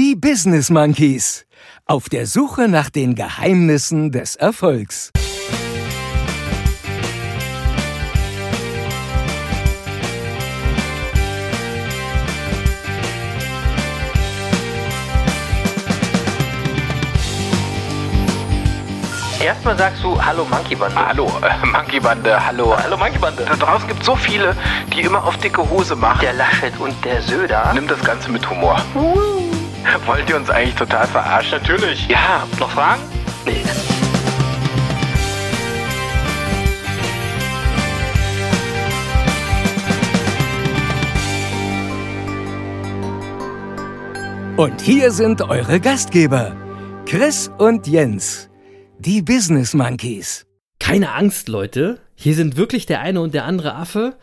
Die Business Monkeys. Auf der Suche nach den Geheimnissen des Erfolgs. Erstmal sagst du Hallo Monkey Bande. Hallo, äh, Monkey Bande, hallo. Hallo Monkey Bande. Da draußen gibt es so viele, die immer auf dicke Hose machen. Der Laschet und der Söder. Nimm das Ganze mit Humor. Wollt ihr uns eigentlich total verarschen? Natürlich. Ja, Noch Fragen? Nee. Und hier sind eure Gastgeber, Chris und Jens. Die Business Monkeys. Keine Angst, Leute. Hier sind wirklich der eine und der andere Affe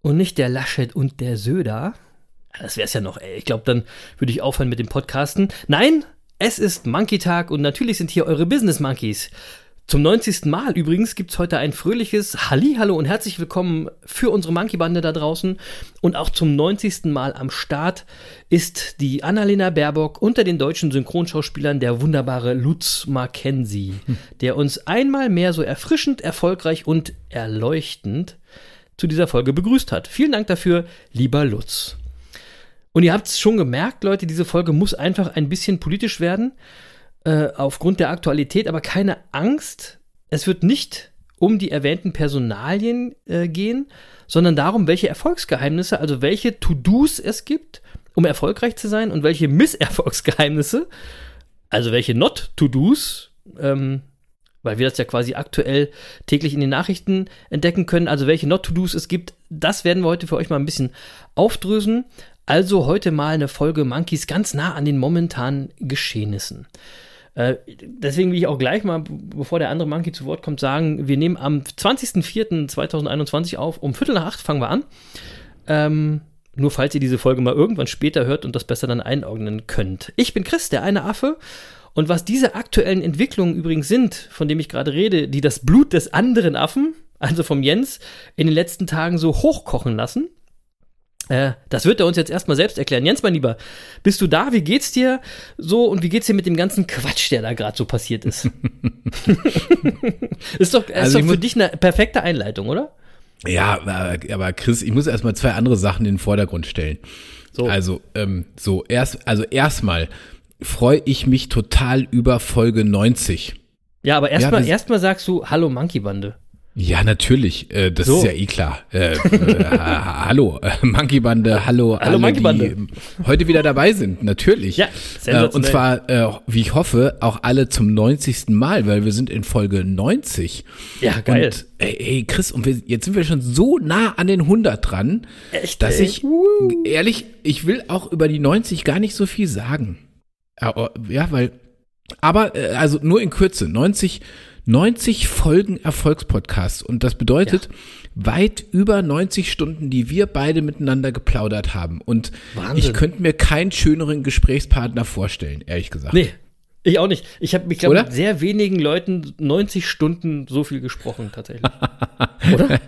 und nicht der Laschet und der Söder. Das wär's ja noch, ey. Ich glaube, dann würde ich aufhören mit dem Podcasten. Nein, es ist Monkey Tag und natürlich sind hier eure Business Monkeys. Zum 90. Mal übrigens gibt's heute ein fröhliches Hallihallo und herzlich willkommen für unsere Monkey-Bande da draußen. Und auch zum 90. Mal am Start ist die Annalena Baerbock unter den deutschen Synchronschauspielern der wunderbare Lutz Mackenzie, der uns einmal mehr so erfrischend, erfolgreich und erleuchtend zu dieser Folge begrüßt hat. Vielen Dank dafür, lieber Lutz. Und ihr habt es schon gemerkt, Leute, diese Folge muss einfach ein bisschen politisch werden äh, aufgrund der Aktualität, aber keine Angst. Es wird nicht um die erwähnten Personalien äh, gehen, sondern darum, welche Erfolgsgeheimnisse, also welche To-Dos es gibt, um erfolgreich zu sein und welche Misserfolgsgeheimnisse, also welche Not-To-Dos, ähm, weil wir das ja quasi aktuell täglich in den Nachrichten entdecken können, also welche Not-To-Dos es gibt, das werden wir heute für euch mal ein bisschen aufdrösen. Also heute mal eine Folge Monkeys ganz nah an den momentanen Geschehnissen. Äh, deswegen will ich auch gleich mal, bevor der andere Monkey zu Wort kommt, sagen, wir nehmen am 20.04.2021 auf, um Viertel nach acht fangen wir an. Ähm, nur falls ihr diese Folge mal irgendwann später hört und das besser dann einordnen könnt. Ich bin Chris, der eine Affe. Und was diese aktuellen Entwicklungen übrigens sind, von dem ich gerade rede, die das Blut des anderen Affen, also vom Jens, in den letzten Tagen so hochkochen lassen, äh, das wird er uns jetzt erstmal selbst erklären. Jens, mein Lieber, bist du da? Wie geht's dir so und wie geht's dir mit dem ganzen Quatsch, der da gerade so passiert ist? ist doch, ist Also doch für dich eine perfekte Einleitung, oder? Ja, äh, aber Chris, ich muss erstmal zwei andere Sachen in den Vordergrund stellen. So. Also, ähm, so, erst, also erstmal freue ich mich total über Folge 90. Ja, aber erstmal wir- erstmal sagst du Hallo Monkey Bande. Ja, natürlich, äh, das So. ist ja eh klar. Äh, äh, hallo, äh, Monkey Bande, hallo, Hallo, alle, Monkey Bande. die heute wieder dabei sind, natürlich. Ja, äh, und zwar, äh, wie ich hoffe, auch alle zum 90. Mal, weil wir sind in Folge 90. Ja, geil. Und ey, ey Chris, und wir, jetzt sind wir schon so nah an den 100 dran, Echt, dass ey? ich, ehrlich, ich will auch über die 90 gar nicht so viel sagen. Ja, weil, aber, äh, also nur in Kürze, 90, 90 Folgen Erfolgspodcast. Und das bedeutet weit über 90 Stunden, die wir beide miteinander geplaudert haben. Und Wahnsinn. ich könnte mir keinen schöneren Gesprächspartner vorstellen, ehrlich gesagt. Nee, ich auch nicht. Ich habe, ich glaube, mit sehr wenigen Leuten 90 Stunden so viel gesprochen, tatsächlich. Oder?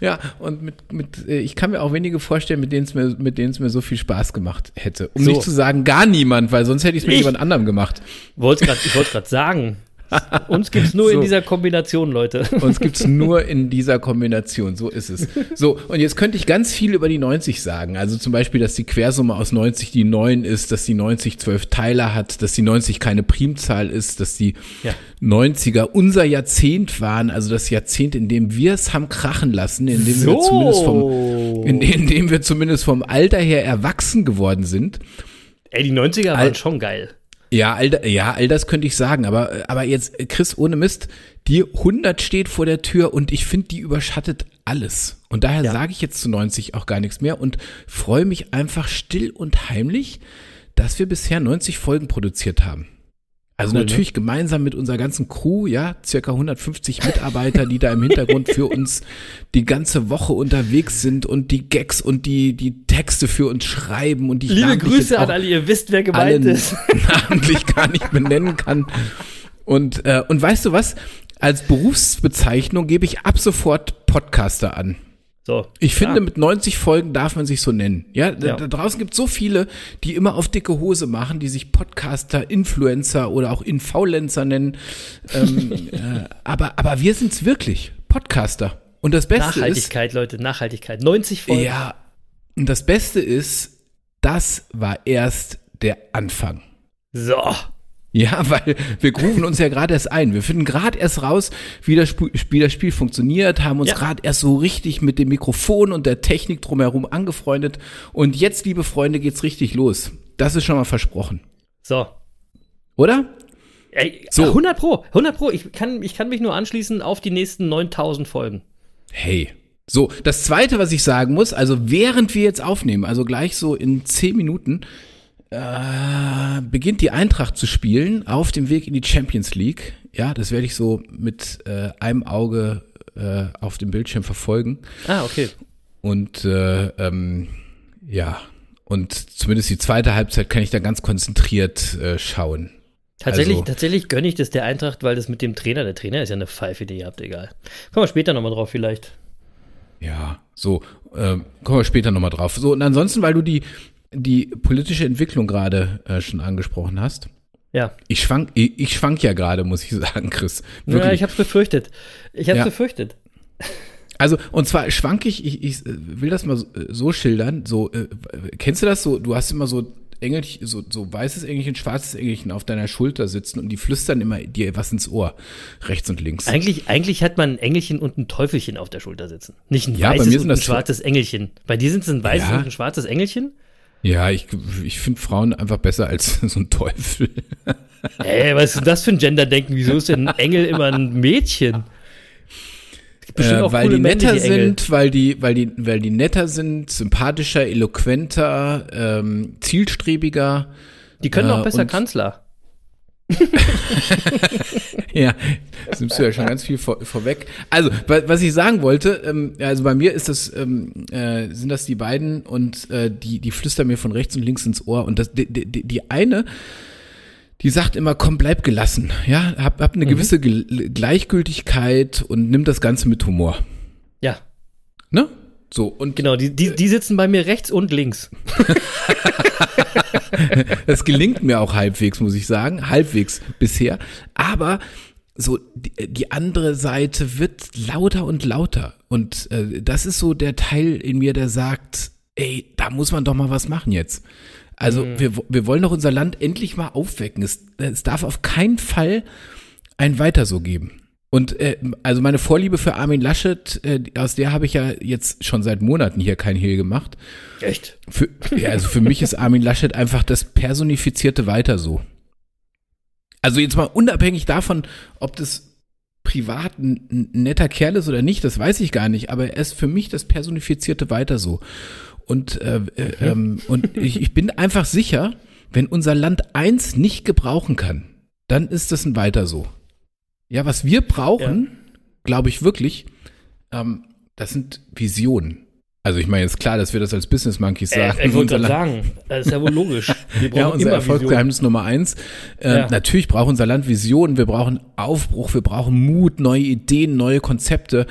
Ja, und mit, mit, äh, ich kann mir auch wenige vorstellen, mit denen es mir, mit denen es mir so viel Spaß gemacht hätte. Um So. nicht zu sagen, gar niemand, weil sonst hätte ich es mit jemand anderem gemacht. Wollt's grad, ich wollte gerade sagen. Uns gibt's nur in So. dieser Kombination, Leute. Uns gibt's nur in dieser Kombination, so ist es. So, und jetzt könnte ich ganz viel über die 90 sagen. Also zum Beispiel, dass die Quersumme aus 90 die 9 ist, dass die 90 zwölf Teiler hat, dass die 90 keine Primzahl ist, dass die Ja. 90er unser Jahrzehnt waren, also das Jahrzehnt, in dem wir es haben krachen lassen, in dem wir So. zumindest vom, in, in dem wir zumindest vom Alter her erwachsen geworden sind. Ey, die 90er waren Al- schon geil. Ja, all, ja, all das könnte ich sagen, aber, aber jetzt, Chris, ohne Mist, die 100 steht vor der Tür und ich finde, die überschattet alles. Und daher Ja. sage ich jetzt zu 90 auch gar nichts mehr und freue mich einfach still und heimlich, dass wir bisher 90 Folgen produziert haben. Also Cool, ne? natürlich gemeinsam mit unserer ganzen Crew, ja, circa 150 Mitarbeiter, die da im Hintergrund für uns die ganze Woche unterwegs sind und die Gags und die, die Texte für uns schreiben und die Liebe Grüße an alle, ihr wisst, wer gemeint ist. namentlich gar nicht benennen kann. Und, äh, und weißt du was? Als Berufsbezeichnung gebe ich ab sofort Podcaster an. So. Ich klar. finde, mit 90 Folgen darf man sich so nennen. Ja, da, Ja. da draußen gibt es so viele, die immer auf dicke Hose machen, die sich Podcaster, Influencer oder auch Infaulencer nennen. ähm, äh, aber, aber wir sind's wirklich. Podcaster. Und das Beste ist, Nachhaltigkeit, Leute, Nachhaltigkeit. 90 Folgen. ja, und das Beste ist, das war erst der Anfang. So. Ja, weil wir grooven uns ja gerade erst ein. Wir finden gerade erst raus, wie das Spiel, wie das Spiel funktioniert, haben uns Ja. gerade erst so richtig mit dem Mikrofon und der Technik drumherum angefreundet. Und jetzt, liebe Freunde, geht's richtig los. Das ist schon mal versprochen. So. Oder? Ey, So. 100 Pro, 100 Pro. Ich kann, ich kann mich nur anschließen auf die nächsten 9000 Folgen. Hey. So, das zweite, was ich sagen muss, also während wir jetzt aufnehmen, also gleich so in zehn Minuten, äh, beginnt die Eintracht zu spielen auf dem Weg in die Champions League. Ja, das werde ich so mit äh, einem Auge äh, auf dem Bildschirm verfolgen. Ah, okay. Und äh, ähm, ja, und zumindest die zweite Halbzeit kann ich da ganz konzentriert äh, schauen. Tatsächlich, Also- tatsächlich gönne ich das der Eintracht, weil das mit dem Trainer, der Trainer ist ja eine Pfeife, die ihr habt, egal. Kommen wir später nochmal drauf vielleicht. Ja, so, äh, kommen wir später nochmal drauf. So, und ansonsten, weil du die, die politische Entwicklung gerade äh, schon angesprochen hast. Ja. Ich schwank, ich, ich schwank ja gerade, muss ich sagen, Chris. Ja, Wirklich. ich hab's befürchtet. Ich hab's Ja. befürchtet. Also, und zwar schwank ich, ich, ich äh, will das mal so, äh, so schildern, so, äh, kennst du das so, du hast immer so Engelchen, so, so weißes Engelchen, schwarzes Engelchen auf deiner Schulter sitzen und die flüstern immer dir was ins Ohr, rechts und links. Eigentlich, eigentlich hat man ein Engelchen und ein Teufelchen auf der Schulter sitzen. Nicht ein Ja, weißes und ein schwarzes Engelchen. Bei dir sind es ein weißes Ja. und ein schwarzes Engelchen? Ja, ich, ich finde Frauen einfach besser als so ein Teufel. Ey, was ist denn das für ein Genderdenken? Wieso ist denn ein Engel immer ein Mädchen? Äh, weil die netter männliche Engel. sind, weil die, weil die, weil die netter sind, sympathischer, eloquenter, ähm, zielstrebiger. Die können äh, auch besser Kanzler. Ja, das nimmst du ja schon ganz viel vor, vorweg. Also, wa- was ich sagen wollte, ähm, also bei mir ist das, ähm, äh, sind das die beiden und äh, die, die flüstern mir von rechts und links ins Ohr. Und das, die, die, die eine, die sagt immer, komm, bleib gelassen. Ja, hab, hab eine Mhm. gewisse Ge Gleichgültigkeit und nimm das Ganze mit Humor. Ja, Ne? So, und genau. Die, die, die sitzen bei mir rechts und links. Das gelingt mir auch halbwegs, muss ich sagen. Halbwegs bisher. Aber so die, die andere Seite wird lauter und lauter. Und äh, das ist so der Teil in mir, der sagt, ey, da muss man doch mal was machen jetzt. Also wir, wir wollen doch unser Land endlich mal aufwecken. Es, es darf auf keinen Fall ein Weiter so geben. Und äh, also meine Vorliebe für Armin Laschet, äh, aus der habe ich ja jetzt schon seit Monaten hier kein Hehl gemacht. Echt? Für, ja, also für mich ist Armin Laschet einfach das personifizierte Weiter so. Also jetzt mal unabhängig davon, ob das privat ein, netter Kerl ist oder nicht, das weiß ich gar nicht, aber er ist für mich das personifizierte Weiter so. Und, äh, äh, ähm, und ich, ich bin einfach sicher, wenn unser Land eins nicht gebrauchen kann, dann ist das ein Weiter so. Ja, was wir brauchen, glaube ich wirklich, ähm, das sind Visionen. Also ich meine, ist klar, dass wir das als Business Monkeys Äh, sagen. ich wollte sagen, das ist ja wohl logisch. Wir brauchen ja, unser immer Erfolgsgeheimnis Nummer eins. Äh, Ja. Natürlich braucht unser Land Visionen, wir brauchen Aufbruch, wir brauchen Mut, neue Ideen, neue Konzepte.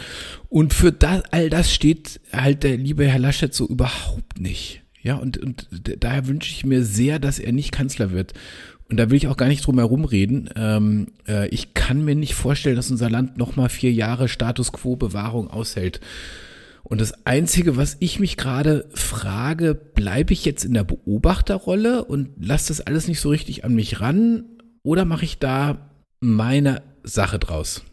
Und für das, all das steht halt der liebe Herr Laschet so überhaupt nicht. Ja, und, und daher wünsche ich mir sehr, dass er nicht Kanzler wird. Und da will ich auch gar nicht drum herum reden. Ähm, äh, ich kann mir nicht vorstellen, dass unser Land noch mal vier Jahre Status Quo Bewahrung aushält. Und das Einzige, was ich mich gerade frage, bleibe ich jetzt in der Beobachterrolle und lasse das alles nicht so richtig an mich ran oder mache ich da meine Sache draus?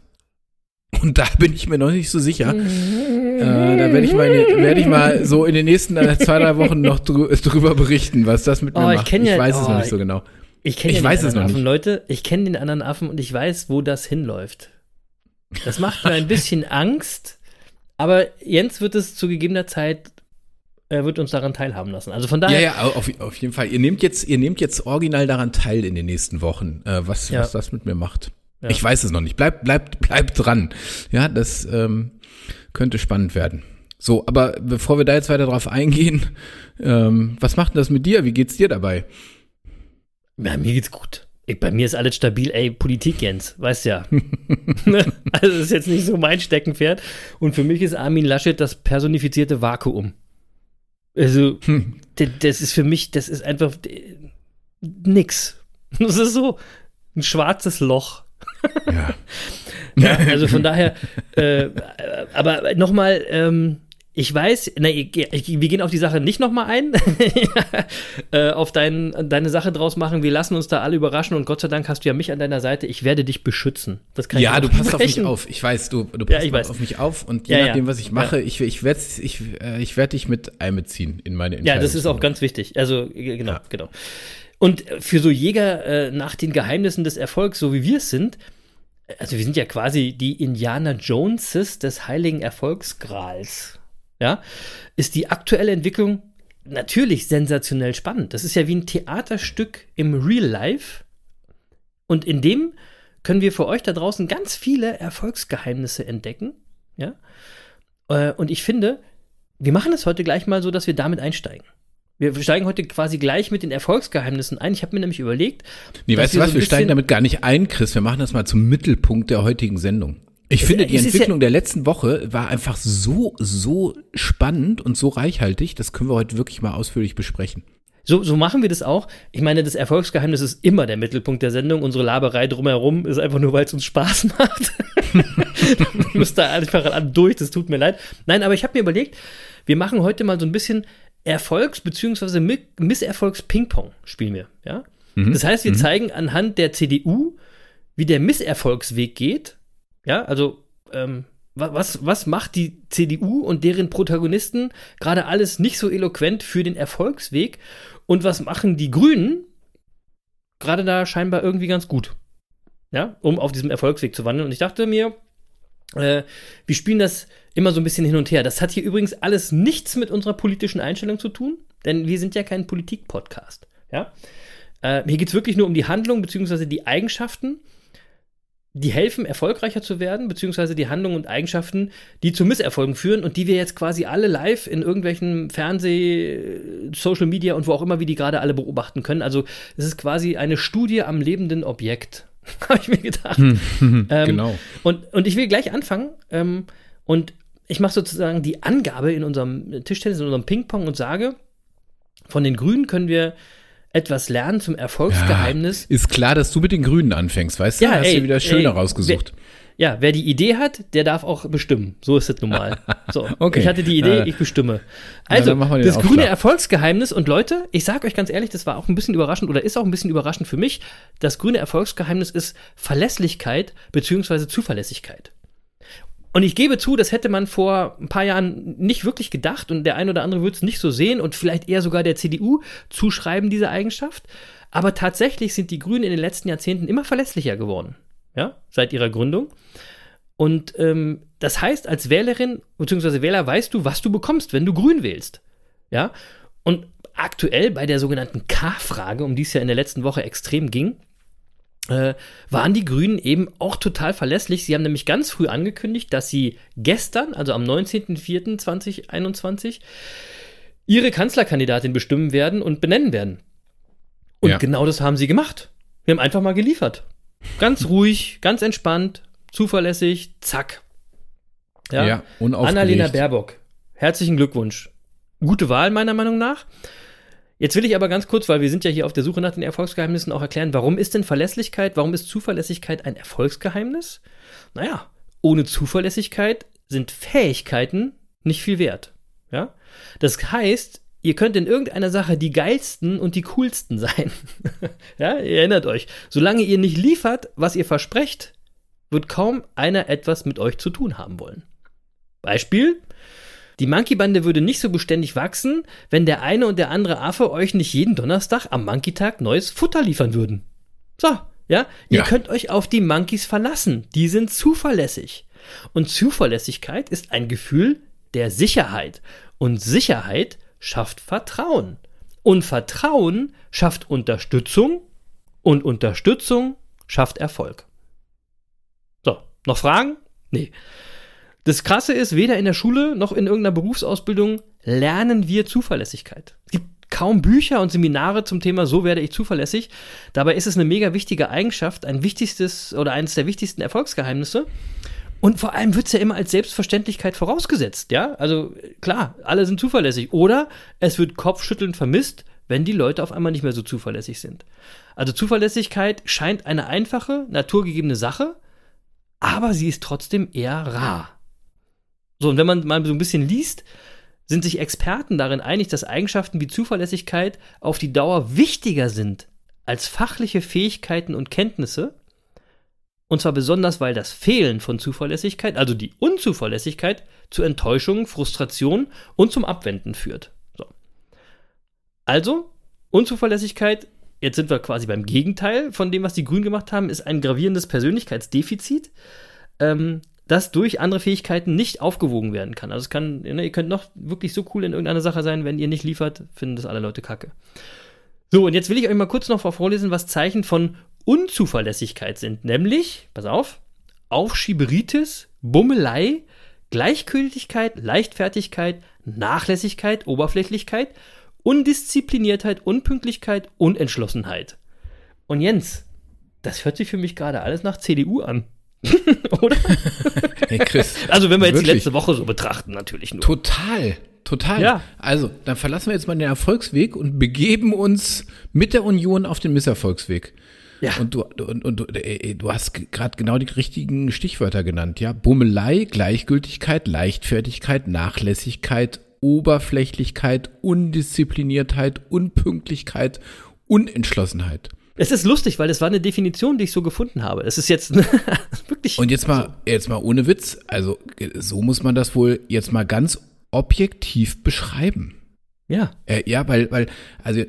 Und da bin ich mir noch nicht so sicher. Äh, da werde ich, werde ich mal so in den nächsten äh, zwei, drei Wochen noch drü drüber berichten, was das mit mir Oh, ich macht. kenn ja- weiß es oh, noch nicht so genau. Ich kenne ja weiß den es noch anderen Affen, nicht. Leute. Ich kenne den anderen Affen und ich weiß, wo das hinläuft. Das macht mir ein bisschen Angst, aber Jens wird es zu gegebener Zeit, er wird uns daran teilhaben lassen. Also von Ja, daher, ja, auf, auf jeden Fall. Ihr nehmt jetzt, ihr nehmt jetzt original daran teil in den nächsten Wochen, äh, was, Ja. was das mit mir macht. Ja. Ich weiß es noch nicht. Bleibt, bleibt, bleibt dran. Ja, das ähm, könnte spannend werden. So, aber bevor wir da jetzt weiter drauf eingehen, ähm, was macht denn das mit dir? Wie geht's dir dabei? Ja, mir geht's gut. Ich, bei mir ist alles stabil, ey, Politik, Jens, weißt ja. Ne? also das ist jetzt nicht so mein Steckenpferd. Und für mich ist Armin Laschet das personifizierte Vakuum. Also, Hm. das ist für mich, das ist einfach nix. Das ist so ein schwarzes Loch. Ja. Ja, also von daher, äh, aber nochmal, ähm, ich weiß, na, ich, ich, wir gehen auf die Sache nicht nochmal ein, äh, auf dein, deine Sache draus machen. Wir lassen uns da alle überraschen und Gott sei Dank hast du ja mich an deiner Seite. Ich werde dich beschützen. Das kann Ja, ich du passt auf mich auf. Ich weiß, du, du Ja, passt ich weiß. auf mich auf und je Ja, ja. nachdem, was ich mache, ich, ich werde ich, äh, ich werd dich mit einbeziehen in meine Ja, Entscheidung. das ist auch ganz wichtig. Also, äh, genau, Ja. genau. Und für so Jäger äh, nach den Geheimnissen des Erfolgs, so wie wir es sind, also wir sind ja quasi die Indiana Joneses des heiligen Erfolgsgrals, ja, ist die aktuelle Entwicklung natürlich sensationell spannend. Das ist ja wie ein Theaterstück im Real Life. Und in dem können wir für euch da draußen ganz viele Erfolgsgeheimnisse entdecken, ja. Äh, und ich finde, wir machen es heute gleich mal so, dass wir damit einsteigen. Wir steigen heute quasi gleich mit den Erfolgsgeheimnissen ein. Ich habe mir nämlich überlegt, Nee, weißt du was, wir steigen damit gar nicht ein, Chris. Wir machen das mal zum Mittelpunkt der heutigen Sendung. Ich Es- finde, die ist ja- Entwicklung der letzten Woche war einfach so, so spannend und so reichhaltig. Das können wir heute wirklich mal ausführlich besprechen. So, so machen wir das auch. Ich meine, das Erfolgsgeheimnis ist immer der Mittelpunkt der Sendung. Unsere Laberei drumherum ist einfach nur, weil es uns Spaß macht. Müsst da einfach an durch, das tut mir leid. Nein, aber ich habe mir überlegt, wir machen heute mal so ein bisschen Erfolgs- bzw. Mi- Misserfolgs-Ping-Pong spielen wir. Ja? Das heißt, wir zeigen anhand der CDU, wie der Misserfolgsweg geht. Ja, also ähm, wa- was, was macht die CDU und deren Protagonisten gerade alles nicht so eloquent für den Erfolgsweg? Und was machen die Grünen gerade da scheinbar irgendwie ganz gut? Ja, um auf diesem Erfolgsweg zu wandeln. Und ich dachte mir, äh, wir spielen das immer so ein bisschen hin und her. Das hat hier übrigens alles nichts mit unserer politischen Einstellung zu tun, denn wir sind ja kein Politik-Podcast. Ja? Äh, hier geht es wirklich nur um die Handlung bzw. die Eigenschaften, die helfen, erfolgreicher zu werden, beziehungsweise die Handlungen und Eigenschaften, die zu Misserfolgen führen und die wir jetzt quasi alle live in irgendwelchen Fernseh, Social Media und wo auch immer wir die gerade alle beobachten können. Also es ist quasi eine Studie am lebenden Objekt, habe ich mir gedacht. Ähm, genau. Und, und ich will gleich anfangen. Ähm, und ich mache sozusagen die Angabe in unserem Tischtennis, in unserem Ping-Pong und sage, von den Grünen können wir etwas lernen zum Erfolgsgeheimnis. Ist klar, dass du mit den Grünen anfängst, weißt du? Ja, Hast ey, du wieder schöner ey, rausgesucht. Ja, wer die Idee hat, der darf auch bestimmen. So ist es nun mal. So, Okay. ich hatte die Idee, ich bestimme. ja, Also, den das grüne Erfolgsgeheimnis und Leute, ich sage euch ganz ehrlich, das war auch ein bisschen überraschend oder ist auch ein bisschen überraschend für mich. Das grüne Erfolgsgeheimnis ist Verlässlichkeit beziehungsweise Zuverlässigkeit. Und ich gebe zu, das hätte man vor ein paar Jahren nicht wirklich gedacht und der ein oder andere würde es nicht so sehen und vielleicht eher sogar der CDU zuschreiben, diese Eigenschaft. Aber tatsächlich sind die Grünen in den letzten Jahrzehnten immer verlässlicher geworden. Ja, seit ihrer Gründung. Und ähm, das heißt, als Wählerin bzw. Wähler weißt du, was du bekommst, wenn du grün wählst. Ja. Und aktuell bei der sogenannten K-Frage, um die es ja in der letzten Woche extrem ging, äh, waren die Grünen eben auch total verlässlich. Sie haben nämlich ganz früh angekündigt, dass sie gestern, also am 19.04.2021, ihre Kanzlerkandidatin bestimmen werden und benennen werden. Und Ja. genau das haben sie gemacht. Wir haben einfach mal geliefert. Ganz ruhig, ganz entspannt, zuverlässig, zack. Ja, unaufgeregt. Annalena Baerbock, herzlichen Glückwunsch. Gute Wahl meiner Meinung nach. Jetzt will ich aber ganz kurz, weil wir sind ja hier auf der Suche nach den Erfolgsgeheimnissen, auch erklären, warum ist denn Verlässlichkeit, warum ist Zuverlässigkeit ein Erfolgsgeheimnis? Naja, ohne Zuverlässigkeit sind Fähigkeiten nicht viel wert. Ja? Das heißt, ihr könnt in irgendeiner Sache die geilsten und die coolsten sein. ja, ihr erinnert euch. Solange ihr nicht liefert, was ihr versprecht, wird kaum einer etwas mit euch zu tun haben wollen. Beispiel: Die Monkey-Bande würde nicht so beständig wachsen, wenn der eine und der andere Affe euch nicht jeden Donnerstag am Monkey-Tag neues Futter liefern würden. So, ja, ihr Ja. könnt euch auf die Monkeys verlassen. Die sind zuverlässig. Und Zuverlässigkeit ist ein Gefühl der Sicherheit. Und Sicherheit schafft Vertrauen. Und Vertrauen schafft Unterstützung. Und Unterstützung schafft Erfolg. So, noch Fragen? Nee. Das Krasse ist, weder in der Schule noch in irgendeiner Berufsausbildung lernen wir Zuverlässigkeit. Es gibt kaum Bücher und Seminare zum Thema So werde ich zuverlässig. Dabei ist es eine mega wichtige Eigenschaft, ein wichtigstes oder eines der wichtigsten Erfolgsgeheimnisse. Und vor allem wird es ja immer als Selbstverständlichkeit vorausgesetzt, ja? Also klar, alle sind zuverlässig. Oder es wird kopfschüttelnd vermisst, wenn die Leute auf einmal nicht mehr so zuverlässig sind. Also Zuverlässigkeit scheint eine einfache, naturgegebene Sache, aber sie ist trotzdem eher rar. So, und wenn man mal so ein bisschen liest, sind sich Experten darin einig, dass Eigenschaften wie Zuverlässigkeit auf die Dauer wichtiger sind als fachliche Fähigkeiten und Kenntnisse. Und zwar besonders, weil das Fehlen von Zuverlässigkeit, also die Unzuverlässigkeit, zu Enttäuschungen, Frustration und zum Abwenden führt. So. Also, Unzuverlässigkeit, jetzt sind wir quasi beim Gegenteil von dem, was die Grünen gemacht haben, ist ein gravierendes Persönlichkeitsdefizit. Ähm, das durch andere Fähigkeiten nicht aufgewogen werden kann. Also es kann, ne, ihr könnt noch wirklich so cool in irgendeiner Sache sein, wenn ihr nicht liefert, finden das alle Leute kacke. So, und jetzt will ich euch mal kurz noch vorlesen, was Zeichen von Unzuverlässigkeit sind. Nämlich, pass auf, Aufschieberitis, Bummelei, Gleichgültigkeit, Leichtfertigkeit, Nachlässigkeit, Oberflächlichkeit, Undiszipliniertheit, Unpünktlichkeit, Unentschlossenheit. Und Jens, das hört sich für mich gerade alles nach CDU an. Oder? Hey Chris. Also wenn wir jetzt wirklich. die letzte Woche so betrachten, natürlich nur. Total, total. Ja. Also, dann verlassen wir jetzt mal den Erfolgsweg und begeben uns mit der Union auf den Misserfolgsweg. Ja. Und du, und, und du, ey, du hast gerade genau die richtigen Stichwörter genannt, ja. Bummelei, Gleichgültigkeit, Leichtfertigkeit, Nachlässigkeit, Oberflächlichkeit, Undiszipliniertheit, Unpünktlichkeit, Unentschlossenheit. Es ist lustig, weil das war eine Definition, die ich so gefunden habe. Es ist jetzt wirklich. Und jetzt mal, jetzt mal ohne Witz, also so muss man das wohl jetzt mal ganz objektiv beschreiben. ja. Äh, ja, weil, weil, also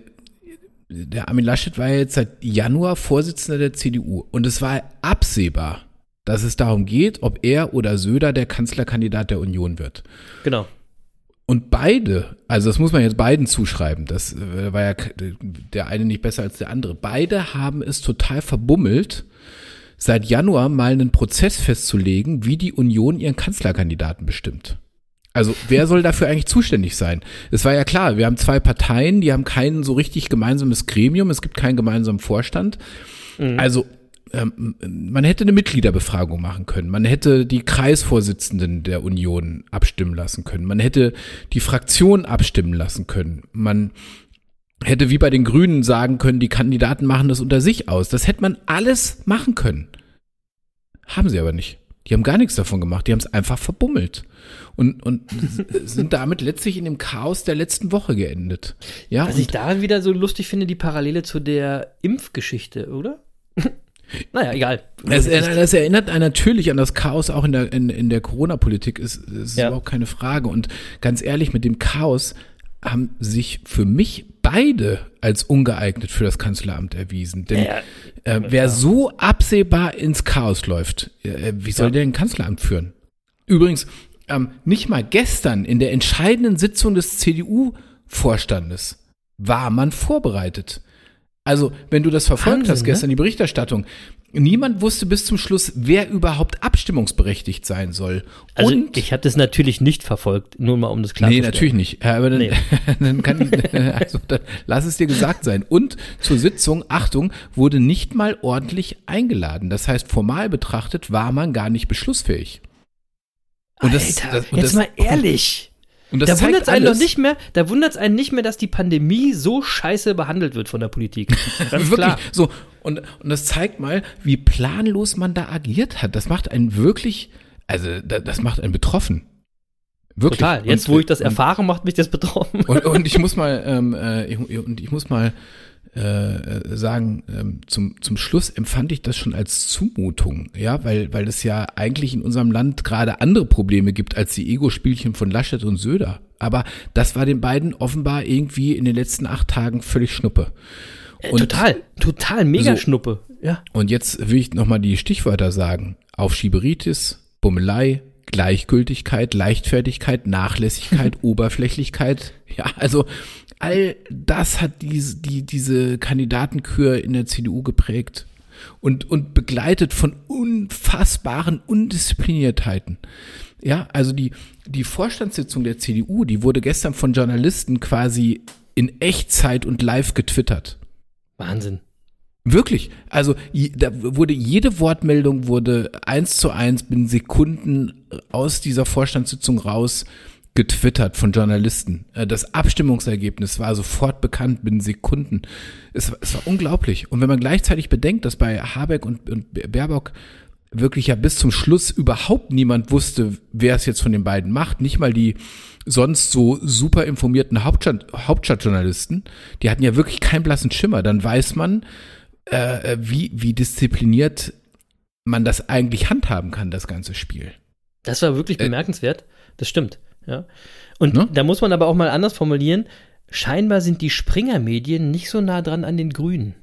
der Armin Laschet war ja jetzt seit Januar Vorsitzender der CDU und es war absehbar, dass es darum geht, ob er oder Söder der Kanzlerkandidat der Union wird. Genau. Und beide, also das muss man jetzt beiden zuschreiben, das äh, war ja der eine nicht besser als der andere. Beide haben es total verbummelt, seit Januar mal einen Prozess festzulegen, wie die Union ihren Kanzlerkandidaten bestimmt. Also wer soll dafür eigentlich zuständig sein? Es war ja klar, wir haben zwei Parteien, die haben kein so richtig gemeinsames Gremium, es gibt keinen gemeinsamen Vorstand. Also ähm, man hätte eine Mitgliederbefragung machen können. Man hätte die Kreisvorsitzenden der Union abstimmen lassen können. Man hätte die Fraktion abstimmen lassen können. Man hätte wie bei den Grünen sagen können, die Kandidaten machen das unter sich aus. Das hätte man alles machen können. Haben sie aber nicht. Die haben gar nichts davon gemacht. Die haben es einfach verbummelt. Und, und sind damit letztlich in dem Chaos der letzten Woche geendet. Ja, Was ich daran wieder so lustig finde, die Parallele zu der Impfgeschichte, oder? Naja, egal. Es, das erinnert einen natürlich an das Chaos auch in der, in, in der Corona-Politik, ist, ist Ja. überhaupt keine Frage. Und ganz ehrlich, mit dem Chaos haben sich für mich beide als ungeeignet für das Kanzleramt erwiesen. Denn Ja, äh, wer so absehbar ins Chaos läuft, äh, wie soll Ja. der ein Kanzleramt führen? Übrigens, ähm, nicht mal gestern in der entscheidenden Sitzung des CDU-Vorstandes war man vorbereitet. Also, wenn du das verfolgt Wahnsinn, hast gestern, die Berichterstattung, niemand wusste bis zum Schluss, wer überhaupt abstimmungsberechtigt sein soll. Also Und ich habe das natürlich nicht verfolgt, nur mal um das klar Nee, natürlich nicht. Aber dann, Nee. dann kann ich, also dann lass es dir gesagt sein. Und zur Sitzung, Achtung, wurde nicht mal ordentlich eingeladen. Das heißt, formal betrachtet war man gar nicht beschlussfähig. Und das, Alter, das, und jetzt das, mal ehrlich. Und das da wundert es einen doch nicht mehr, da wundert es einen nicht mehr, dass die Pandemie so scheiße behandelt wird von der Politik. Ganz wirklich klar. so. Und, und das zeigt mal, wie planlos man da agiert hat. Das macht einen wirklich, also da- das macht einen betroffen. Wirklich. Total. Jetzt, Und- wo ich das und- erfahre, macht mich das betroffen. Und, und ich muss mal, ähm, äh, ich, und ich muss mal äh, äh, sagen, ähm, zum, zum Schluss empfand ich das schon als Zumutung, ja, weil, weil es ja eigentlich in unserem Land gerade andere Probleme gibt als die Ego-Spielchen von Laschet und Söder. Aber das war den beiden offenbar irgendwie in den letzten acht Tagen völlig Schnuppe. Und- total, total mega So. Schnuppe. Ja. Und jetzt will ich nochmal die Stichwörter sagen. Aufschieberitis, Bummelei, Gleichgültigkeit, Leichtfertigkeit, Nachlässigkeit, Oberflächlichkeit. Ja, also all das hat diese, die, diese Kandidatenkür in der CDU geprägt. Und, und begleitet von unfassbaren Undiszipliniertheiten. Ja, also die, die Vorstandssitzung der CDU, die wurde gestern von Journalisten quasi in Echtzeit und live getwittert. Wahnsinn. Wirklich. Also da wurde jede Wortmeldung wurde eins zu eins binnen Sekunden aus dieser Vorstandssitzung raus getwittert von Journalisten. Äh, Das Abstimmungsergebnis war sofort bekannt binnen Sekunden. Es, war- es war unglaublich. Und wenn man gleichzeitig bedenkt, dass bei Habeck und, und Baerbock wirklich ja bis zum Schluss überhaupt niemand wusste, wer es jetzt von den beiden macht. Nicht mal die sonst so super informierten Hauptstadt, Hauptstadtjournalisten. Die hatten ja wirklich keinen blassen Schimmer. Dann weiß man, äh, wie, wie diszipliniert man das eigentlich handhaben kann, das ganze Spiel. Das war wirklich Äh, bemerkenswert. Das stimmt. Ja. Und Ne? da muss man aber auch mal anders formulieren. Scheinbar sind die Springer-Medien nicht so nah dran an den Grünen.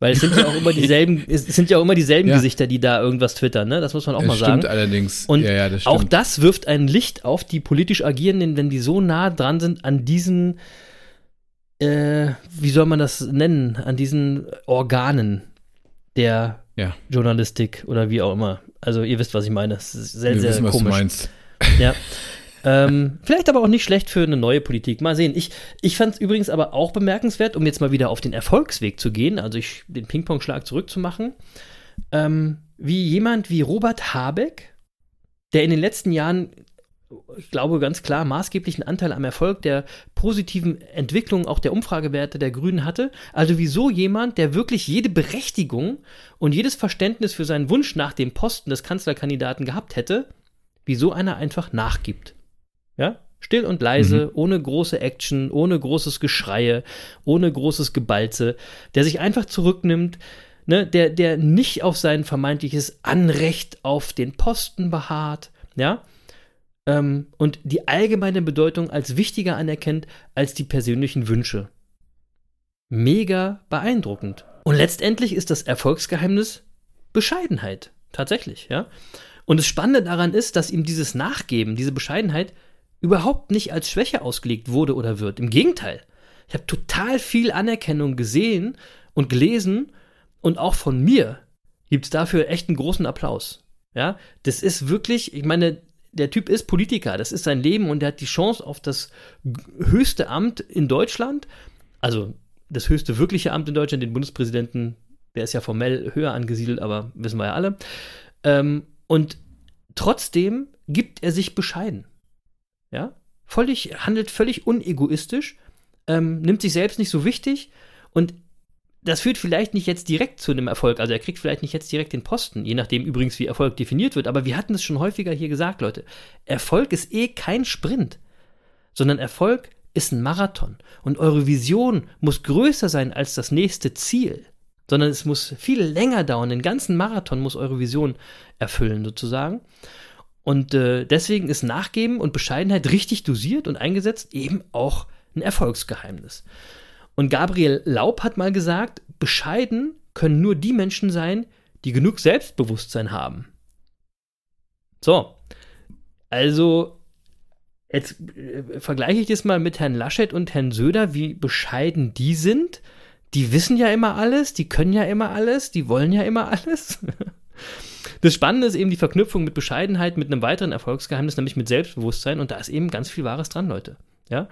Weil es sind ja auch immer dieselben, es sind ja auch immer dieselben Ja. Gesichter, die da irgendwas twittern, ne? Das muss man auch mal das sagen. stimmt allerdings. Und ja, ja, das auch stimmt. das wirft ein Licht auf die politisch Agierenden, wenn die so nah dran sind an diesen, äh, wie soll man das nennen, an diesen Organen der Ja. Journalistik oder wie auch immer. Also ihr wisst, was ich meine. Es ist sehr, Wir sehr wissen, was komisch. du meinst. Ja. ähm, vielleicht aber auch nicht schlecht für eine neue Politik. Mal sehen. Ich, ich fand es übrigens aber auch bemerkenswert, um jetzt mal wieder auf den Erfolgsweg zu gehen, also ich, den Ping-Pong-Schlag zurückzumachen, ähm, wie jemand wie Robert Habeck, der in den letzten Jahren, ich glaube ganz klar, maßgeblichen Anteil am Erfolg der positiven Entwicklung auch der Umfragewerte der Grünen hatte. Also wieso jemand, der wirklich jede Berechtigung und jedes Verständnis für seinen Wunsch nach dem Posten des Kanzlerkandidaten gehabt hätte, wieso einer einfach nachgibt. Ja? Still und leise, ohne große Action, ohne großes Geschreie, ohne großes Gebalze, der sich einfach zurücknimmt, ne, der, der nicht auf sein vermeintliches Anrecht auf den Posten beharrt, ja, ähm, und die allgemeine Bedeutung als wichtiger anerkennt als die persönlichen Wünsche. Mega beeindruckend. Und letztendlich ist das Erfolgsgeheimnis Bescheidenheit. Tatsächlich, ja. Und das Spannende daran ist, dass ihm dieses Nachgeben, diese Bescheidenheit überhaupt nicht als Schwäche ausgelegt wurde oder wird. Im Gegenteil. Ich habe total viel Anerkennung gesehen und gelesen und auch von mir gibt es dafür echt einen großen Applaus. Ja, das ist wirklich, ich meine, der Typ ist Politiker, das ist sein Leben und er hat die Chance auf das höchste Amt in Deutschland, also das höchste wirkliche Amt in Deutschland, den Bundespräsidenten, der ist ja formell höher angesiedelt, aber wissen wir ja alle. Ähm, und trotzdem gibt er sich bescheiden. Ja, völlig, handelt völlig unegoistisch, ähm, nimmt sich selbst nicht so wichtig und das führt vielleicht nicht jetzt direkt zu einem Erfolg. Also er kriegt vielleicht nicht jetzt direkt den Posten, je nachdem übrigens, wie Erfolg definiert wird. Aber wir hatten es schon häufiger hier gesagt, Leute. Erfolg ist eh kein Sprint, sondern Erfolg ist ein Marathon. Und eure Vision muss größer sein als das nächste Ziel, sondern es muss viel länger dauern. Den ganzen Marathon muss eure Vision erfüllen, sozusagen. Und äh, deswegen ist Nachgeben und Bescheidenheit richtig dosiert und eingesetzt eben auch ein Erfolgsgeheimnis. Und Gabriel Laub hat mal gesagt, bescheiden können nur die Menschen sein, die genug Selbstbewusstsein haben. So, also jetzt äh, vergleiche ich das mal mit Herrn Laschet und Herrn Söder, wie bescheiden die sind. Die wissen ja immer alles, die können ja immer alles, die wollen ja immer alles. Das Spannende ist eben die Verknüpfung mit Bescheidenheit, mit einem weiteren Erfolgsgeheimnis, nämlich mit Selbstbewusstsein. Und da ist eben ganz viel Wahres dran, Leute. Ja.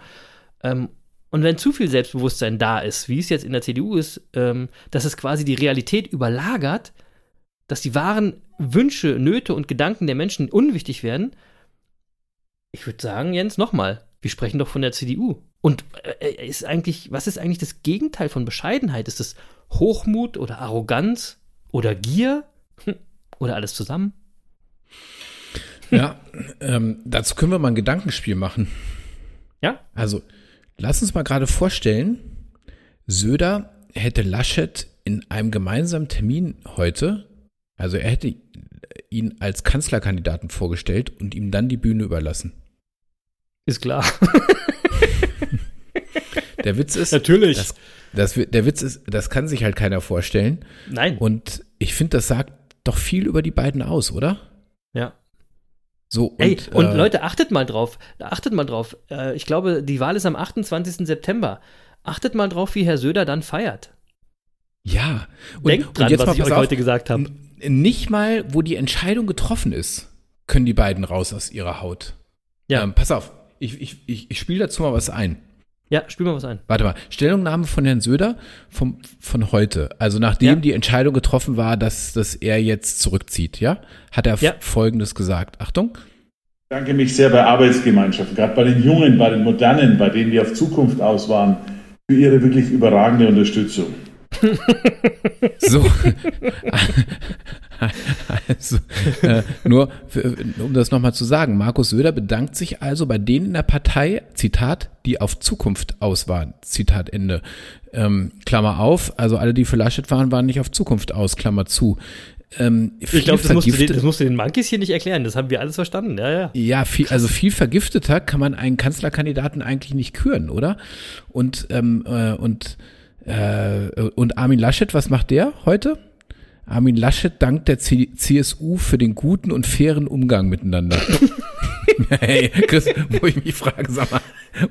Ähm, und wenn zu viel Selbstbewusstsein da ist, wie es jetzt in der CDU ist, ähm, dass es quasi die Realität überlagert, dass die wahren Wünsche, Nöte und Gedanken der Menschen unwichtig werden, ich würde sagen, Jens, nochmal, wir sprechen doch von der CDU. Und äh, ist eigentlich, was ist eigentlich das Gegenteil von Bescheidenheit? Ist es Hochmut oder Arroganz oder Gier Hm, oder alles zusammen? Ja, ähm, dazu können wir mal ein Gedankenspiel machen. Ja? Also, lass uns mal gerade vorstellen, Söder hätte Laschet in einem gemeinsamen Termin heute, also er hätte ihn als Kanzlerkandidaten vorgestellt und ihm dann die Bühne überlassen. Ist klar. Der Witz ist, Natürlich. das, das, der Witz ist, das kann sich halt keiner vorstellen. Nein. Und ich finde, das sagt doch viel über die beiden aus, oder? ja. So, und, Ey, und äh, Leute, achtet mal drauf. Achtet mal drauf. Äh, ich glaube, die Wahl ist am 28. September. Achtet mal drauf, wie Herr Söder dann feiert. Ja. Und, Denkt dran, und jetzt was ich euch auf, heute gesagt habe. Nicht mal, wo die Entscheidung getroffen ist, können die beiden raus aus ihrer Haut. Ja. Ähm, pass auf, ich, ich, ich, ich spiele dazu mal was ein. Ja, spiel mal was ein. Warte mal, Stellungnahme von Herrn Söder vom, von heute. Also nachdem Ja. die Entscheidung getroffen war, dass, dass er jetzt zurückzieht, ja? Hat er Ja. Folgendes gesagt. Achtung. Ich bedanke mich sehr bei Arbeitsgemeinschaften, gerade bei den Jungen, bei den Modernen, bei denen, die auf Zukunft aus waren, für ihre wirklich überragende Unterstützung. So. also, äh, nur, für, um das nochmal zu sagen, Markus Söder bedankt sich also bei denen in der Partei, Zitat, die auf Zukunft aus waren, Zitat Ende. Ähm, Klammer auf, also alle, die für Laschet waren, waren nicht auf Zukunft aus, Klammer zu. Ähm, Ich glaube, das, das musst du den Monkeys hier nicht erklären. Das haben wir alles verstanden. Ja, ja. Ja, viel, also viel vergifteter kann man einen Kanzlerkandidaten eigentlich nicht küren, oder? Und, ähm, äh, und, äh, und Armin Laschet, was macht der heute? Armin Laschet dankt der C CSU für den guten und fairen Umgang miteinander. hey, Chris, wo ich mich frage, sag mal,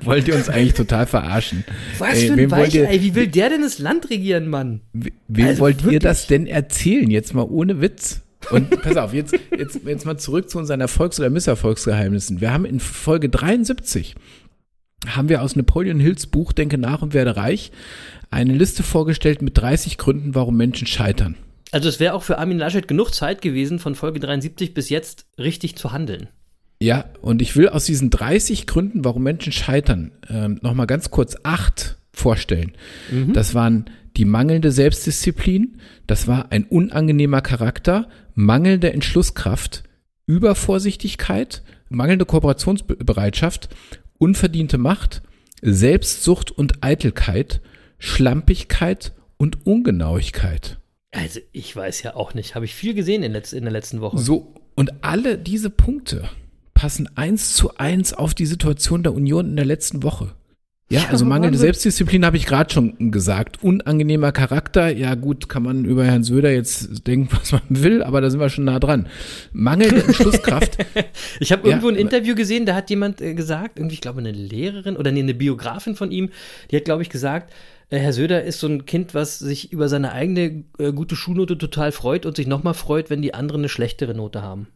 wollt ihr uns eigentlich total verarschen? Was Ey, für ein wollt ihr- Weichei. Wie will der denn das Land regieren, Mann? We- Wem Also wollt ihr wirklich. das denn erzählen? Jetzt mal ohne Witz. Und pass auf, jetzt, jetzt, jetzt mal zurück zu unseren Erfolgs- oder Misserfolgsgeheimnissen. Wir haben in Folge 73 haben wir aus Napoleon Hills Buch Denke nach und werde reich eine Liste vorgestellt mit 30 Gründen, warum Menschen scheitern. Also es wäre auch für Armin Laschet genug Zeit gewesen, von Folge 73 bis jetzt richtig zu handeln. Ja, und ich will aus diesen 30 Gründen, warum Menschen scheitern, ähm, nochmal ganz kurz acht vorstellen. Das waren die mangelnde Selbstdisziplin, das war ein unangenehmer Charakter, mangelnde Entschlusskraft, Übervorsichtigkeit, mangelnde Kooperationsbereitschaft, unverdiente Macht, Selbstsucht und Eitelkeit, Schlampigkeit und Ungenauigkeit. Also ich weiß ja auch nicht. Habe ich viel gesehen in, letz in der letzten Woche. So, und alle diese Punkte passen eins zu eins auf die Situation der Union in der letzten Woche. Ja, Ja, also mangelnde. Selbstdisziplin habe ich gerade schon gesagt. Unangenehmer Charakter, ja gut, kann man über Herrn Söder jetzt denken, was man will, aber da sind wir schon nah dran. Mangelnde Entschlusskraft, Ich habe Ja, irgendwo ein aber- Interview gesehen, da hat jemand äh, gesagt, irgendwie, ich glaube, eine Lehrerin oder nee, eine Biografin von ihm, die hat, glaube ich, gesagt, äh, Herr Söder ist so ein Kind, was sich über seine eigene äh, gute Schulnote total freut und sich nochmal freut, wenn die anderen eine schlechtere Note haben.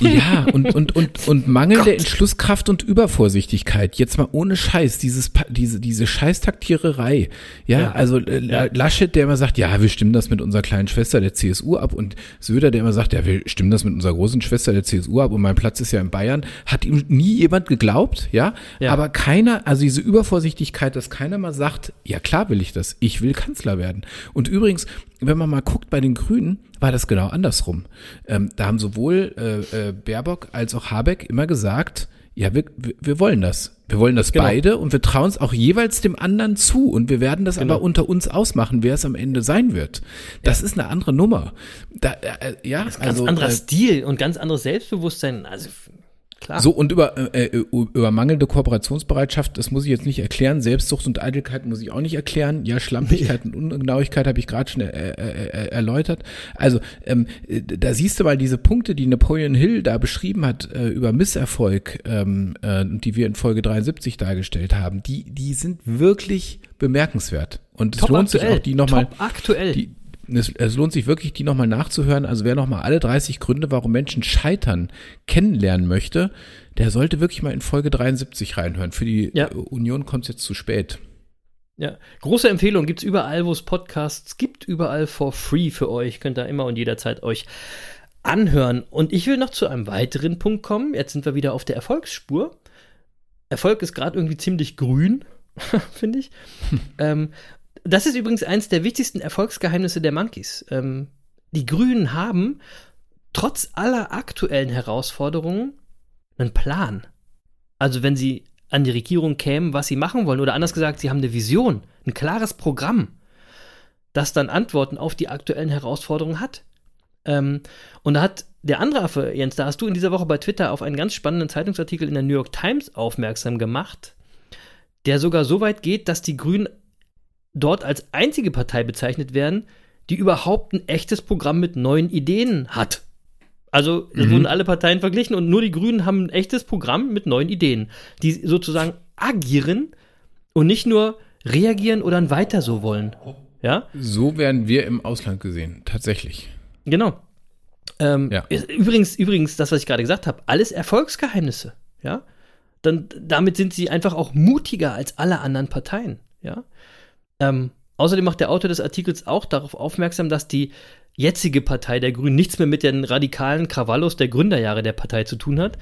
Ja, und, und, und, und mangelnde Entschlusskraft und Übervorsichtigkeit. Jetzt mal ohne Scheiß, dieses, diese, diese Scheißtaktiererei. Ja, Ja. also äh. Laschet, der immer sagt, ja, wir stimmen das mit unserer kleinen Schwester der CSU ab und Söder, der immer sagt, ja, wir stimmen das mit unserer großen Schwester der CSU ab und mein Platz ist ja in Bayern, hat ihm nie jemand geglaubt, ja, Ja. aber keiner, also diese Übervorsichtigkeit, dass keiner mal sagt, ja klar will ich das, ich will Kanzler werden. Und übrigens, wenn man mal guckt bei den Grünen, war das genau andersrum. Ähm, da haben sowohl äh, äh, Baerbock als auch Habeck immer gesagt, ja, wir, wir, wollen das. Wir wollen das Genau. beide und wir trauen es auch jeweils dem anderen zu und wir werden das Genau. aber unter uns ausmachen, wer es am Ende sein wird. Das ist eine andere Nummer. Da, äh, ja, Ganz also, anderer äh, Stil und ganz anderes Selbstbewusstsein. Also klar. so, und über, äh, äh, über mangelnde Kooperationsbereitschaft, das muss ich jetzt nicht erklären. Selbstsucht und Eitelkeit muss ich auch nicht erklären. Ja, Schlampigkeit und Ungenauigkeit habe ich gerade schon äh, äh, äh, erläutert. Also, ähm, äh, da siehst du mal diese Punkte, die Napoleon Hill da beschrieben hat äh, über Misserfolg, ähm, äh, und die wir in Folge 73 dargestellt haben, die, die sind wirklich bemerkenswert. Und es Top lohnt sich aktuell. auch, die nochmal Top aktuell. die, es, es lohnt sich wirklich, die nochmal nachzuhören. Also wer nochmal alle 30 Gründe, warum Menschen scheitern, kennenlernen möchte, der sollte wirklich mal in Folge 73 reinhören. Für die Ja. äh, Union kommt es jetzt zu spät. Ja, große Empfehlung gibt's überall, wo es Podcasts gibt, überall for free für euch. Könnt ihr immer und jederzeit euch anhören. Und ich will noch zu einem weiteren Punkt kommen. Jetzt sind wir wieder auf der Erfolgsspur. Erfolg ist gerade irgendwie ziemlich grün, finde ich. ähm, das ist übrigens eins der wichtigsten Erfolgsgeheimnisse der Monkeys. Ähm, die Grünen haben trotz aller aktuellen Herausforderungen einen Plan. Also wenn sie an die Regierung kämen, was sie machen wollen, oder anders gesagt, sie haben eine Vision, ein klares Programm, das dann Antworten auf die aktuellen Herausforderungen hat. Ähm, und da hat der andere Affe, Jens, da hast du in dieser Woche bei Twitter auf einen ganz spannenden Zeitungsartikel in der New York Times aufmerksam gemacht, der sogar so weit geht, dass die Grünen dort als einzige Partei bezeichnet werden, die überhaupt ein echtes Programm mit neuen Ideen hat. Also es Mhm. wurden alle Parteien verglichen und nur die Grünen haben ein echtes Programm mit neuen Ideen, die sozusagen agieren und nicht nur reagieren oder ein weiter so wollen. Ja, So werden wir im Ausland gesehen, tatsächlich. genau. Ähm, Ja. Übrigens, übrigens, das, was ich gerade gesagt habe, alles Erfolgsgeheimnisse. Ja, dann damit sind sie einfach auch mutiger als alle anderen Parteien. Ja. Ähm, außerdem macht der Autor des Artikels auch darauf aufmerksam, dass die jetzige Partei der Grünen nichts mehr mit den radikalen Krawallos der Gründerjahre der Partei zu tun hat.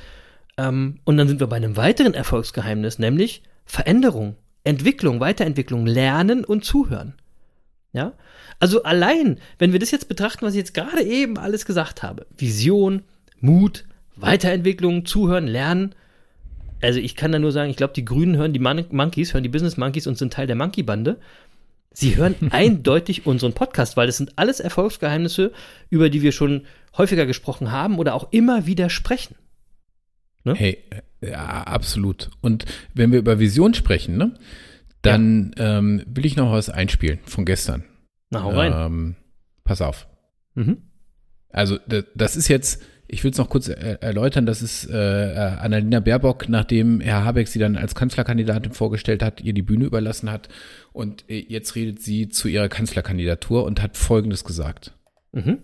Ähm, und dann sind wir bei einem weiteren Erfolgsgeheimnis, nämlich Veränderung, Entwicklung, Weiterentwicklung, Lernen und Zuhören. Ja? Also allein, wenn wir das jetzt betrachten, was ich jetzt gerade eben alles gesagt habe, Vision, Mut, Weiterentwicklung, Zuhören, Lernen. Also ich kann da nur sagen, ich glaube, die Grünen hören die Mon Monkeys, hören die Business Monkeys und sind Teil der Monkey-Bande. Sie hören eindeutig unseren Podcast, weil das sind alles Erfolgsgeheimnisse, über die wir schon häufiger gesprochen haben oder auch immer wieder sprechen. Ne? Hey, äh, ja, absolut. Und wenn wir über Vision sprechen, ne, dann ja. ähm, will ich noch was einspielen von gestern. Na, hau rein. Ähm, pass auf. Mhm. Also, das ist jetzt, ich will es noch kurz erläutern, das ist äh, Annalena Baerbock, nachdem Herr Habeck sie dann als Kanzlerkandidatin vorgestellt hat, ihr die Bühne überlassen hat. Und äh, jetzt redet sie zu ihrer Kanzlerkandidatur und hat Folgendes gesagt. Mhm.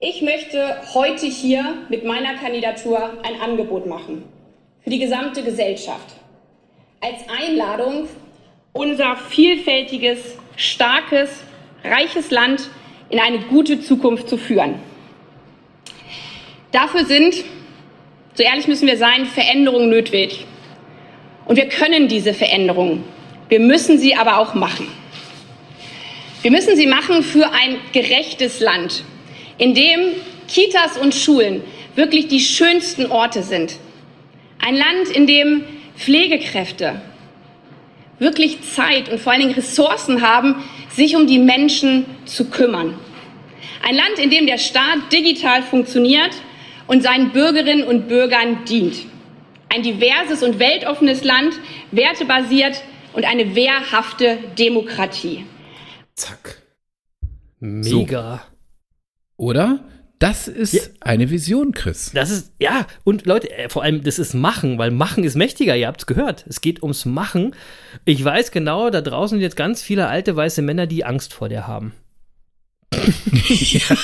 Ich möchte heute hier mit meiner Kandidatur ein Angebot machen für die gesamte Gesellschaft. Als Einladung, unser vielfältiges, starkes, reiches Land in eine gute Zukunft zu führen. Dafür sind, so ehrlich müssen wir sein, Veränderungen nötig. Und wir können diese Veränderungen. Wir müssen sie aber auch machen. Wir müssen sie machen für ein gerechtes Land, in dem Kitas und Schulen wirklich die schönsten Orte sind. Ein Land, in dem Pflegekräfte wirklich Zeit und vor allen Dingen Ressourcen haben, sich um die Menschen zu kümmern. Ein Land, in dem der Staat digital funktioniert und seinen Bürgerinnen und Bürgern dient. Ein diverses und weltoffenes Land, wertebasiert und eine wehrhafte Demokratie. Zack. Mega. So. Oder? Das ist ja. eine Vision, Chris. Das ist, ja, und Leute, äh, vor allem, das ist Machen, weil Machen ist mächtiger, ihr habt es gehört. Es geht ums Machen. Ich weiß genau, da draußen sind jetzt ganz viele alte weiße Männer, die Angst vor dir haben. ja,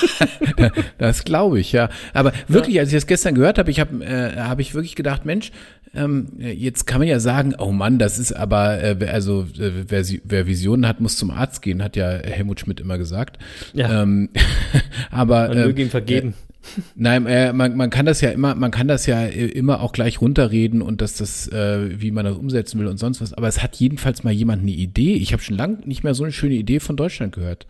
das glaube ich, ja. Aber wirklich, als ich das gestern gehört habe, ich habe äh, hab ich wirklich gedacht, Mensch, ähm, jetzt kann man ja sagen, oh Mann, das ist aber, äh, also äh, wer, wer Visionen hat, muss zum Arzt gehen, hat ja Helmut Schmidt immer gesagt. Ja. Ähm, aber man möge ihm vergeben. Äh, nein, äh, man, man kann das ja immer, man kann das ja immer auch gleich runterreden und dass das, äh, wie man das umsetzen will und sonst was. Aber es hat jedenfalls mal jemand eine Idee. Ich habe schon lange nicht mehr so eine schöne Idee von Deutschland gehört.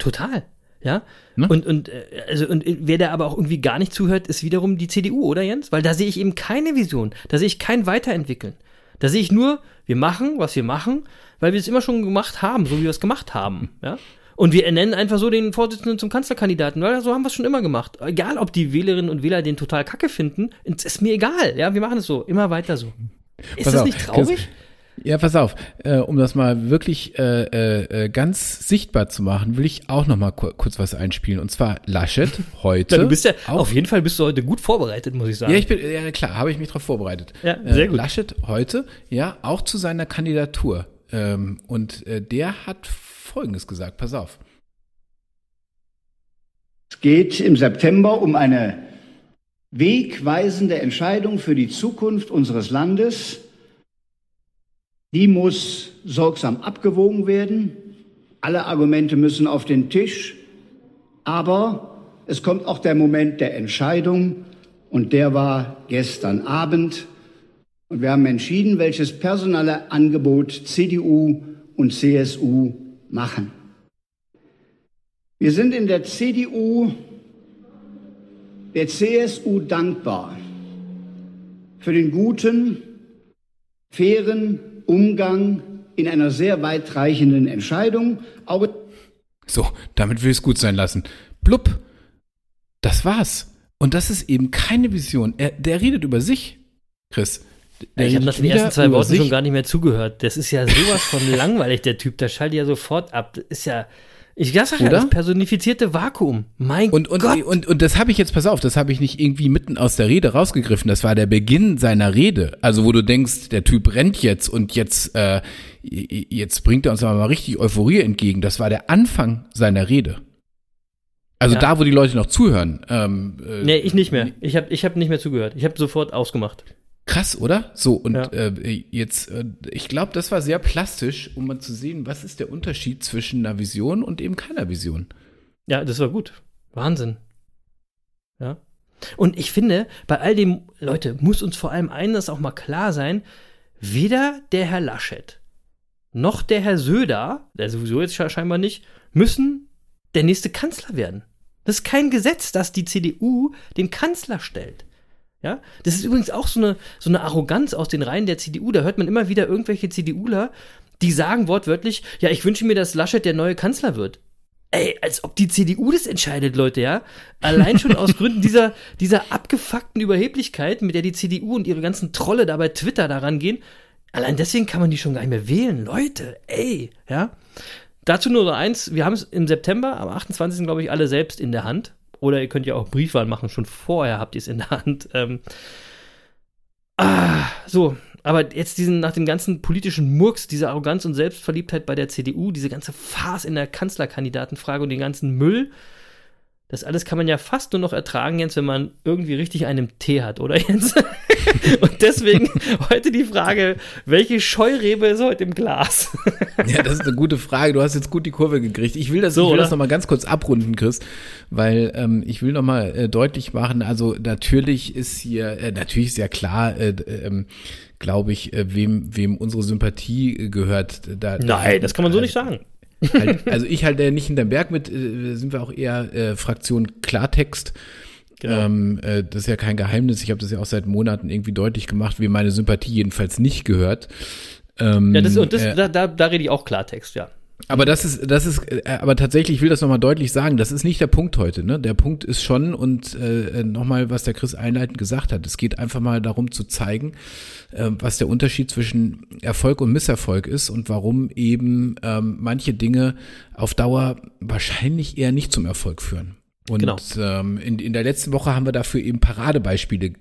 Total. Ja. Ne? Und, und, äh, also, und wer da aber auch irgendwie gar nicht zuhört, ist wiederum die CDU, oder Jens? Weil da sehe ich eben keine Vision. Da sehe ich kein Weiterentwickeln. Da sehe ich nur, wir machen, was wir machen, weil wir es immer schon gemacht haben, so wie wir es gemacht haben. Ja. Und wir ernennen einfach so den Vorsitzenden zum Kanzlerkandidaten, weil so haben wir es schon immer gemacht. Egal, ob die Wählerinnen und Wähler den total kacke finden, ist mir egal. Ja, wir machen es so, immer weiter so. Ist Pass das auf, nicht traurig? Ja, pass auf, äh, um das mal wirklich äh, äh, äh, ganz sichtbar zu machen, will ich auch noch mal ku kurz was einspielen. Und zwar Laschet heute. ja, du bist ja, auf jeden Fall bist du heute gut vorbereitet, muss ich sagen. Ja, ich bin, ja klar, habe ich mich darauf vorbereitet. Ja, sehr gut. Laschet heute, ja, auch zu seiner Kandidatur. Ähm, und äh, der hat Folgendes gesagt, pass auf. Es geht im September um eine wegweisende Entscheidung für die Zukunft unseres Landes die muss sorgsam abgewogen werden. Alle Argumente müssen auf den Tisch. Aber es kommt auch der Moment der Entscheidung. Und der war gestern Abend. Und wir haben entschieden, welches personelle Angebot CDU und CSU machen. Wir sind in der CDU der CSU dankbar für den guten, fairen Umgang in einer sehr weitreichenden Entscheidung. Auch so, damit will ich es gut sein lassen. Blub, das war's. Und das ist eben keine Vision. Er, der redet über sich, Chris. Der ich habe nach den ersten zwei Worten schon gar nicht mehr zugehört. Das ist ja sowas von langweilig, der Typ. Der schaltet ja sofort ab. Das ist ja, ich sag ja, das personifizierte Vakuum. Mein und, und, Gott. Und, und das habe ich jetzt, pass auf, das habe ich nicht irgendwie mitten aus der Rede rausgegriffen. Das war der Beginn seiner Rede. Also wo du denkst, der Typ rennt jetzt und jetzt, äh, jetzt bringt er uns aber mal richtig Euphorie entgegen. Das war der Anfang seiner Rede. Also ja. da, wo die Leute noch zuhören. Ähm, äh, nee, ich nicht mehr. Ich habe ich hab nicht mehr zugehört. Ich habe sofort ausgemacht. Krass, oder? So, und Ja. äh, jetzt, äh, ich glaube, das war sehr plastisch, um mal zu sehen, was ist der Unterschied zwischen einer Vision und eben keiner Vision. Ja, das war gut. Wahnsinn. Ja. Und ich finde, bei all dem, Leute, muss uns vor allem eines auch mal klar sein, weder der Herr Laschet noch der Herr Söder, der sowieso jetzt sche- scheinbar nicht, müssen der nächste Kanzler werden. Das ist kein Gesetz, das die CDU den Kanzler stellt. Ja, das ist übrigens auch so eine, so eine Arroganz aus den Reihen der CDU. Da hört man immer wieder irgendwelche CDUler, die sagen wortwörtlich, ja, ich wünsche mir, dass Laschet der neue Kanzler wird. Ey, als ob die CDU das entscheidet, Leute, ja? Allein schon aus Gründen dieser, dieser abgefuckten Überheblichkeit, mit der die CDU und ihre ganzen Trolle da bei Twitter daran gehen. Allein deswegen kann man die schon gar nicht mehr wählen. Leute, ey, ja? Dazu nur noch eins, wir haben es im September, am 28. glaube ich, alle selbst in der Hand. Oder ihr könnt ja auch Briefwahl machen, schon vorher habt ihr es in der Hand. Ähm, ah, so, aber jetzt diesen, nach dem ganzen politischen Murks, diese Arroganz und Selbstverliebtheit bei der CDU, diese ganze Farce in der Kanzlerkandidatenfrage und den ganzen Müll, das alles kann man ja fast nur noch ertragen, Jens, wenn man irgendwie richtig einen Tee hat, oder Jens? und deswegen heute die Frage, welche Scheurebe ist heute im Glas? Ja, das ist eine gute Frage. Du hast jetzt gut die Kurve gekriegt. Ich will das, So, ich will oder? das nochmal ganz kurz abrunden, Chris, weil ähm, ich will nochmal äh, deutlich machen, also natürlich ist hier, äh, natürlich ist ja klar, äh, d- ähm, glaube ich, äh, wem, wem unsere Sympathie äh, gehört. Da, Nein, das kann man so nicht sagen. Halt, also ich halte ja nicht hinterm Berg mit, äh, sind wir auch eher äh, Fraktion Klartext. Genau. Ähm, äh, das ist ja kein Geheimnis. Ich habe das ja auch seit Monaten irgendwie deutlich gemacht, wie meine Sympathie jedenfalls nicht gehört. Ähm, Ja, das, und das, äh, da, da, da rede ich auch Klartext, ja. Aber das ist, das ist, äh, aber tatsächlich, ich will das nochmal deutlich sagen, das ist nicht der Punkt heute. Ne? Der Punkt ist schon, und äh, nochmal, was der Chris einleitend gesagt hat, es geht einfach mal darum zu zeigen, äh, was der Unterschied zwischen Erfolg und Misserfolg ist und warum eben ähm, manche Dinge auf Dauer wahrscheinlich eher nicht zum Erfolg führen. Und Genau. ähm, in, in der letzten Woche haben wir dafür eben Paradebeispiele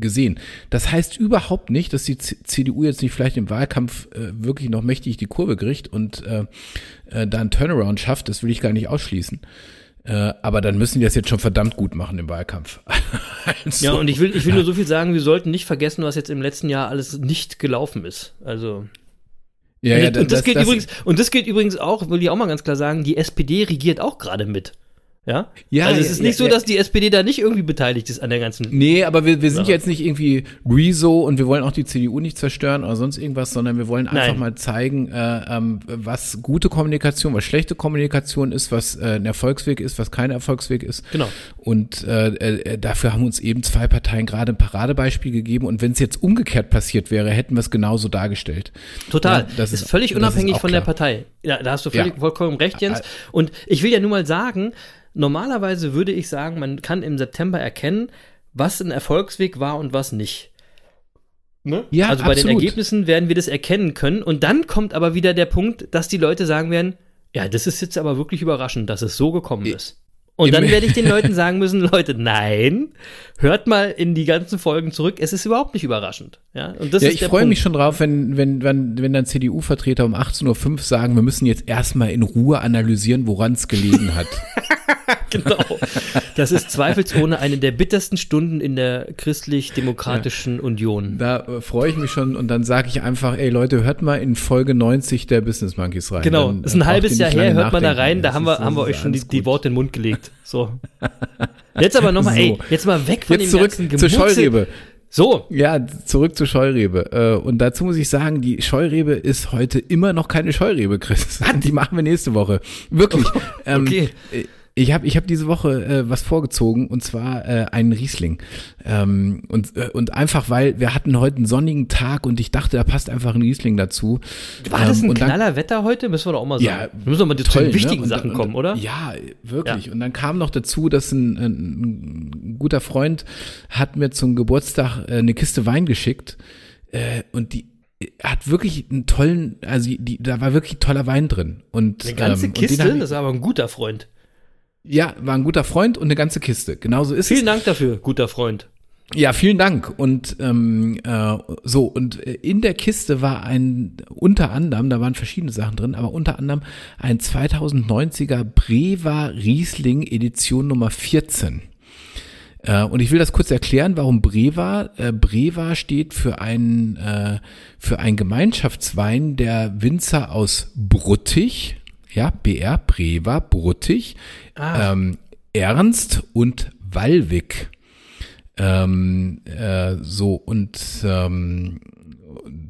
gesehen. Das heißt überhaupt nicht, dass die CDU jetzt nicht vielleicht im Wahlkampf äh, wirklich noch mächtig die Kurve kriegt und äh, äh, da einen Turnaround schafft. Das will ich gar nicht ausschließen. Äh, aber dann müssen die das jetzt schon verdammt gut machen im Wahlkampf. also, Ja, und ich will, ich will nur so viel sagen, wir sollten nicht vergessen, was jetzt im letzten Jahr alles nicht gelaufen ist. Also. ja, und, ja, und das, das- gilt das- übrigens, und das gilt übrigens auch, will ich auch mal ganz klar sagen, die SPD regiert auch gerade mit. Ja? Ja, also es ja, ist nicht ja, so, ja. dass die SPD da nicht irgendwie beteiligt ist an der ganzen. Nee, aber wir, wir sind Ja. jetzt nicht irgendwie Rezo und wir wollen auch die CDU nicht zerstören oder sonst irgendwas, sondern wir wollen einfach Nein. mal zeigen, äh, ähm, was gute Kommunikation, was schlechte Kommunikation ist, was äh, ein Erfolgsweg ist, was kein Erfolgsweg ist. Genau. Und äh, äh, dafür haben uns eben zwei Parteien gerade ein Paradebeispiel gegeben. Und wenn es jetzt umgekehrt passiert wäre, hätten wir es genauso dargestellt. Total. Ja, das ist, ist- völlig ist unabhängig auch von der klar. Partei. Ja, da hast du völlig, Ja. vollkommen recht, Jens. Und ich will ja nur mal sagen, normalerweise würde ich sagen, man kann im September erkennen, was ein Erfolgsweg war und was nicht. Ne? Ja, also bei den absolut. Ergebnissen werden wir das erkennen können. Und dann kommt aber wieder der Punkt, dass die Leute sagen werden, ja, das ist jetzt aber wirklich überraschend, dass es so gekommen ist. Und dann werde ich den Leuten sagen müssen, Leute, nein, hört mal in die ganzen Folgen zurück, es ist überhaupt nicht überraschend. Ja, und das ja, ist ich freue mich schon drauf, wenn, wenn, wenn, wenn dann CDU-Vertreter um 18.05 Uhr sagen, wir müssen jetzt erstmal in Ruhe analysieren, woran es gelegen hat. Genau. Das ist zweifelsohne eine der bittersten Stunden in der christlich-demokratischen Union. Da äh, freue ich mich schon und dann sage ich einfach, ey Leute, hört mal in Folge 90 der Business Monkeys rein. Genau, Dann, das äh, ist ein braucht halbes Jahr her, hört man da rein, da haben wir, haben wir euch schon die, die. Worte in den Mund gelegt. So. Jetzt aber nochmal, So. ey, jetzt mal weg von Jetzt dem zurück ganzen zur. Scheurebe. So, Ja, zurück zur Scheurebe. Äh, Und dazu muss ich sagen, die Scheurebe ist heute immer noch keine Scheurebe, Chris. Die machen wir nächste Woche. Wirklich. Ähm, Okay. äh, Ich habe ich hab diese Woche äh, was vorgezogen und zwar äh, einen Riesling. Ähm, und, äh, und einfach, weil wir hatten heute einen sonnigen Tag und ich dachte, da passt einfach ein Riesling dazu. war das Ähm, ein und dann- knaller Wetter heute? Müssen wir doch auch mal sagen. Ja, wir müssen doch mal zu toll, den ne? wichtigen Und- Sachen und- kommen, oder? Ja, wirklich. Ja. Und dann kam noch dazu, dass ein, ein, ein guter Freund hat mir zum Geburtstag äh, eine Kiste Wein geschickt äh, und die hat wirklich einen tollen, also die, da war wirklich toller Wein drin. Und, Eine ganze ähm, Kiste, ich- das ist aber ein guter Freund. Ja, war ein guter Freund und eine ganze Kiste. Genauso ist es. Vielen Dank dafür, guter Freund. Ja, vielen Dank. Und ähm, äh, so, und äh, in der Kiste war ein, unter anderem, da waren verschiedene Sachen drin, aber unter anderem ein 2090er Breva Riesling Edition Nummer 14. Äh, und ich will das kurz erklären, warum Breva. Äh, Breva steht für einen, äh, für einen Gemeinschaftswein der Winzer aus Bruttig, ja, BR, Breva, Bruttig, Ah. ähm, Ernst und Wallwig. Ähm, äh, so, und ähm,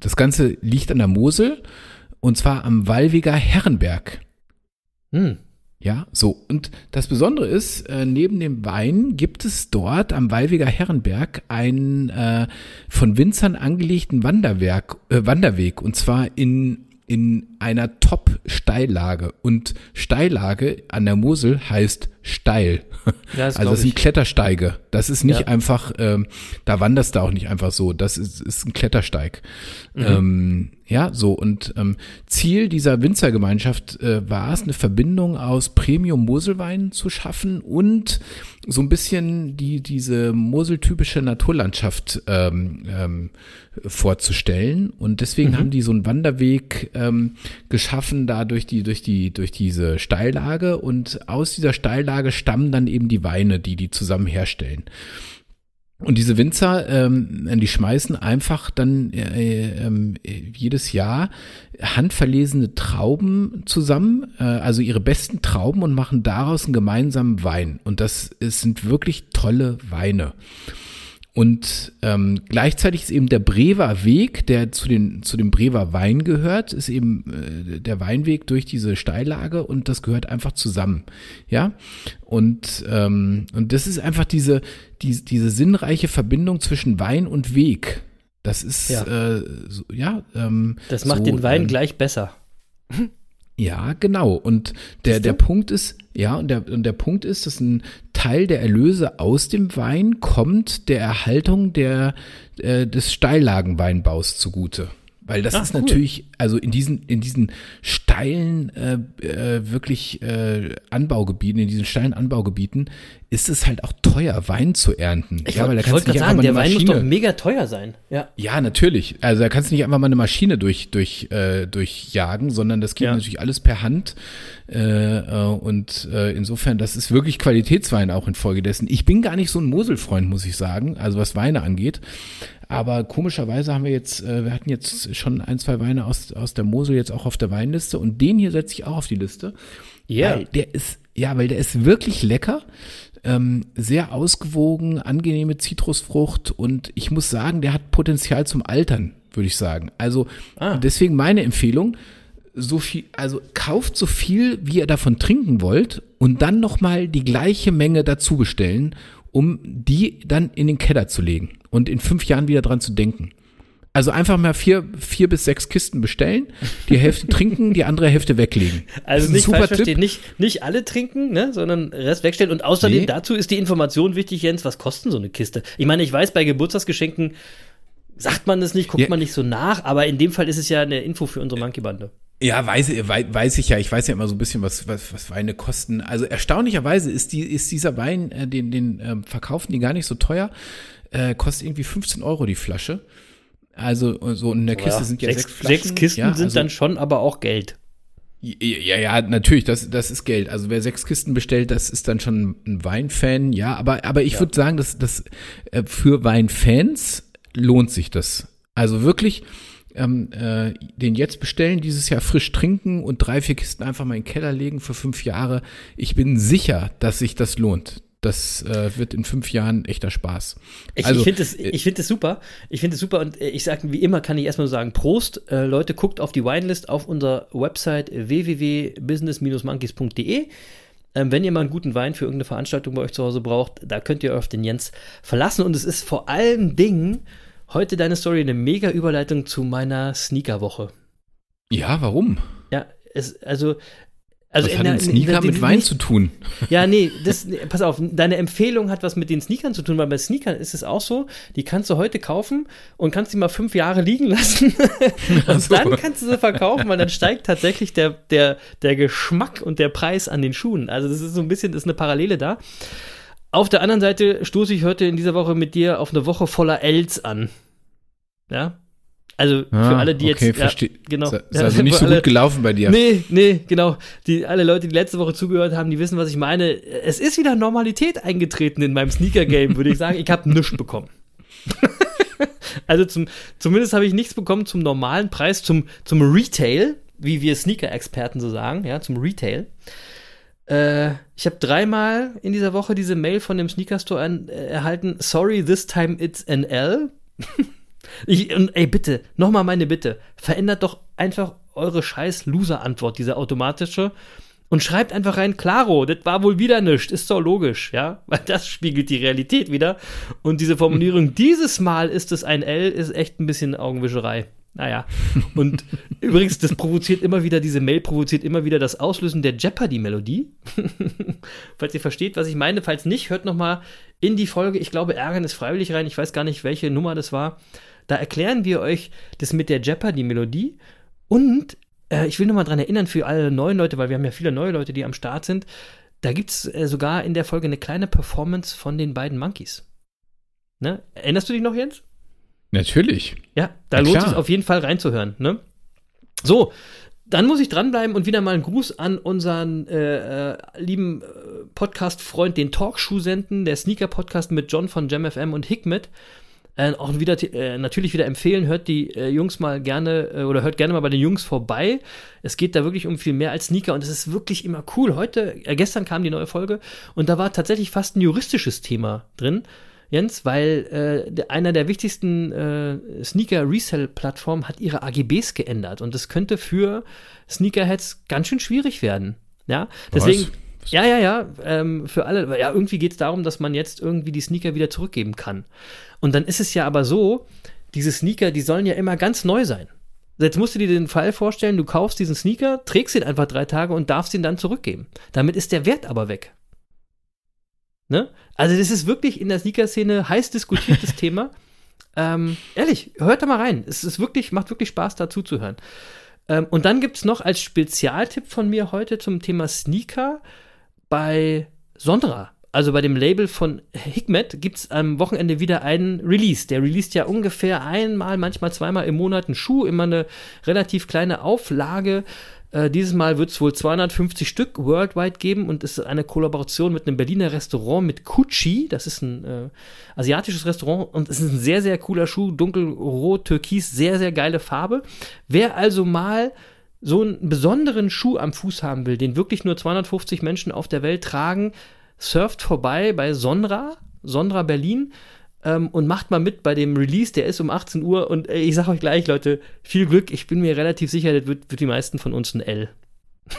das Ganze liegt an der Mosel und zwar am Wallwiger Herrenberg. Hm. Ja, so. Und das Besondere ist, äh, neben dem Wein gibt es dort am Wallwiger Herrenberg einen äh, von Winzern angelegten Wanderwerk, äh, Wanderweg und zwar in in einer Top-Steillage. Und Steillage an der Mosel heißt steil. Ja, das also das sind ich. Klettersteige. Das ist nicht Ja. einfach, ähm, da wanderst du auch nicht einfach so. Das ist, ist ein Klettersteig. Mhm. Ähm, ja, so. Und ähm, Ziel dieser Winzergemeinschaft äh, war es, eine Verbindung aus Premium-Moselwein zu schaffen und so ein bisschen die, diese Mosel-typische Naturlandschaft ähm, ähm, vorzustellen. Und deswegen Mhm. haben die so einen Wanderweg ähm, geschaffen, da durch die, durch die, durch diese Steillage. Und aus dieser Steillage stammen dann eben die Weine, die die zusammen herstellen. Und diese Winzer, ähm, die schmeißen einfach dann äh, ähm, jedes Jahr handverlesene Trauben zusammen, äh, also ihre besten Trauben und machen daraus einen gemeinsamen Wein. Und das ist, sind wirklich tolle Weine. Und ähm, gleichzeitig ist eben der Brewer Weg, der zu, den, zu dem Brewer Wein gehört, ist eben äh, der Weinweg durch diese Steillage und das gehört einfach zusammen. Ja. Und, ähm, und das ist einfach diese, die, diese sinnreiche Verbindung zwischen Wein und Weg. Das ist Ja. Äh, so, ja. Ähm, Das macht so, den Wein ähm, gleich besser. ja, genau. Und der, der Punkt ist, ja, und der, und der Punkt ist, dass ein Teil der Erlöse aus dem Wein kommt der Erhaltung der, äh, des Steillagenweinbaus zugute. Weil das Ach, ist cool. natürlich, also in diesen, in diesen steilen, äh, äh, wirklich äh, Anbaugebieten, in diesen steilen Anbaugebieten, ist es halt auch teuer, Wein zu ernten. Ich, ja, weil da ich kannst wollte du gerade nicht sagen, einfach mal der Wein muss doch mega teuer sein. Ja. ja, natürlich. Also da kannst du nicht einfach mal eine Maschine durch, durch, äh, durchjagen, sondern das geht Ja. natürlich alles per Hand. Äh, äh, und äh, insofern, das ist wirklich Qualitätswein auch infolgedessen. Ich bin gar nicht so ein Moselfreund, muss ich sagen, also was Weine angeht. Aber komischerweise haben wir jetzt, äh, wir hatten jetzt schon ein, zwei Weine aus, aus der Mosel jetzt auch auf der Weinliste und den hier setze ich auch auf die Liste. Ja. Weil der ist, ja, weil der ist wirklich lecker. Ähm, sehr ausgewogen, angenehme Zitrusfrucht und ich muss sagen, der hat Potenzial zum Altern, würde ich sagen. Also Ah. deswegen meine Empfehlung, so viel, also kauft so viel, wie ihr davon trinken wollt und dann nochmal die gleiche Menge dazu bestellen, um die dann in den Keller zu legen und in fünf Jahren wieder dran zu denken. Also einfach mal vier, vier bis sechs Kisten bestellen, die Hälfte trinken, die andere Hälfte weglegen. Also nicht super falsch Tipp. verstehen, nicht, nicht alle trinken, ne, sondern Rest wegstellen. Und außerdem Nee. dazu ist die Information wichtig, Jens, was kosten so eine Kiste? Ich meine, ich weiß, bei Geburtstagsgeschenken sagt man das nicht, guckt Ja. man nicht so nach, aber in dem Fall ist es ja eine Info für unsere Monkey-Bande. Ja, weiß, wei- weiß ich ja. Ich weiß ja immer so ein bisschen, was, was, was Weine kosten. Also erstaunlicherweise ist, die, ist dieser Wein, äh, den, den ähm, verkaufen die gar nicht so teuer. Äh, kostet irgendwie 15 Euro die Flasche. Also äh, so in der Kiste sind ja sechs, sechs, Flaschen. sechs Kisten ja, sind also, dann schon aber auch Geld. Ja, ja, natürlich, das, das ist Geld. Also wer sechs Kisten bestellt, das ist dann schon ein Weinfan, ja. Aber, aber ich würde sagen, dass das äh, für Weinfans lohnt sich das. Also wirklich ähm, äh, den jetzt bestellen, dieses Jahr frisch trinken und drei, vier Kisten einfach mal in den Keller legen für fünf Jahre. Ich bin sicher, dass sich das lohnt. Das äh, wird in fünf Jahren echter Spaß. Ich, Also, ich finde es ich find super. Ich finde es super und äh, ich sage, wie immer kann ich erstmal sagen, Prost. Äh, Leute, guckt auf die Winelist auf unserer Website www.business-monkeys.de. Ähm, wenn ihr mal einen guten Wein für irgendeine Veranstaltung bei euch zu Hause braucht, da könnt ihr euch auf den Jens verlassen. Und es ist vor allen Dingen heute deine Story eine mega Überleitung zu meiner Sneaker-Woche. Ja, warum? Ja, es, also. Also Was in hat ein in Sneaker der- mit Wein nicht- zu tun? ja, nee, das, pass auf, deine Empfehlung hat was mit den Sneakern zu tun, weil bei Sneakern ist es auch so, die kannst du heute kaufen und kannst die mal fünf Jahre liegen lassen und so. dann kannst du sie verkaufen, weil dann steigt tatsächlich der, der, der Geschmack und der Preis an den Schuhen. Also das ist so ein bisschen, das ist eine Parallele da. Auf der anderen Seite stoße ich heute in dieser Woche mit dir auf eine Woche voller Ls an. Ja? Also für Ah, alle, die okay, jetzt. verstehe. genau. Ist ist also nicht so alle, gut gelaufen bei dir. Nee, nee, genau. Die, alle Leute, die letzte Woche zugehört haben, die wissen, was ich meine. Es ist wieder Normalität eingetreten in meinem Sneaker-Game, würde ich sagen. Ich habe nichts bekommen. also zum, zumindest habe ich nichts bekommen zum normalen Preis, zum, zum Retail, wie wir Sneaker-Experten so sagen, ja, zum Retail. Äh, ich habe dreimal in dieser Woche diese Mail von dem Sneaker-Store an- äh, erhalten. Sorry, this time it's an L. Ich, und ey, bitte, nochmal meine Bitte. Verändert doch einfach eure scheiß Loser-Antwort, diese automatische. Und schreibt einfach rein, klaro, das war wohl wieder nichts, ist doch logisch, ja? Weil das spiegelt die Realität wieder. Und diese Formulierung, dieses Mal ist es ein L, ist echt ein bisschen Augenwischerei. Naja. Und übrigens, das provoziert immer wieder, diese Mail provoziert immer wieder das Auslösen der Jeopardy-Melodie. falls ihr versteht, was ich meine. Falls nicht, hört noch mal in die Folge, ich glaube, Ärgern ist freiwillig rein. Ich weiß gar nicht, welche Nummer das war. Da erklären wir euch das mit der Jeopardy-Melodie. Und äh, ich will noch mal dran erinnern für alle neuen Leute, weil wir haben ja viele neue Leute, die am Start sind. Da gibt es äh, sogar in der Folge eine kleine Performance von den beiden Monkeys. Ne? Erinnerst du dich noch, Jens? Natürlich. Ja, da Na lohnt klar. es auf jeden Fall reinzuhören. Ne? So, dann muss ich dranbleiben und wieder mal einen Gruß an unseren äh, äh, lieben äh, Podcast-Freund, den Talkshoe senden, der Sneaker-Podcast mit John von JamFM und Hikmet. Äh, auch wieder äh, natürlich wieder empfehlen, hört die äh, Jungs mal gerne äh, oder hört gerne mal bei den Jungs vorbei. Es geht da wirklich um viel mehr als Sneaker und es ist wirklich immer cool. Heute, gestern kam die neue Folge und da war tatsächlich fast ein juristisches Thema drin. Jens, weil äh, einer der wichtigsten äh, Sneaker-Resell-Plattformen hat ihre AGBs geändert und das könnte für Sneakerheads ganz schön schwierig werden. Ja, deswegen. Was? Ja, ja, ja, ähm, für alle. Ja, irgendwie geht es darum, dass man jetzt irgendwie die Sneaker wieder zurückgeben kann. Und dann ist es ja aber so, diese Sneaker, die sollen ja immer ganz neu sein. Jetzt musst du dir den Fall vorstellen, du kaufst diesen Sneaker, trägst ihn einfach drei Tage und darfst ihn dann zurückgeben. Damit ist der Wert aber weg. Ne? Also das ist wirklich in der Sneaker-Szene heiß diskutiertes Thema. Ähm, ehrlich, hört da mal rein. Es ist wirklich, macht wirklich Spaß, dazu zu hören. Ähm, und dann gibt es noch als Spezialtipp von mir heute zum Thema Sneaker bei Sondra. Also bei dem Label von Hikmet gibt es am Wochenende wieder einen Release. Der released ja ungefähr einmal, manchmal zweimal im Monat einen Schuh, immer eine relativ kleine Auflage. Äh, dieses Mal wird es wohl 250 Stück worldwide geben und es ist eine Kollaboration mit einem Berliner Restaurant mit Kuchi. Das ist ein äh, asiatisches Restaurant und es ist ein sehr, sehr cooler Schuh. Dunkelrot, türkis, sehr, sehr geile Farbe. Wer also mal so einen besonderen Schuh am Fuß haben will, den wirklich nur 250 Menschen auf der Welt tragen, surft vorbei bei Sonra, Sonra Berlin ähm, und macht mal mit bei dem Release, der ist um 18 Uhr und äh, ich sag euch gleich, Leute, viel Glück, ich bin mir relativ sicher, das wird, wird die meisten von uns ein L.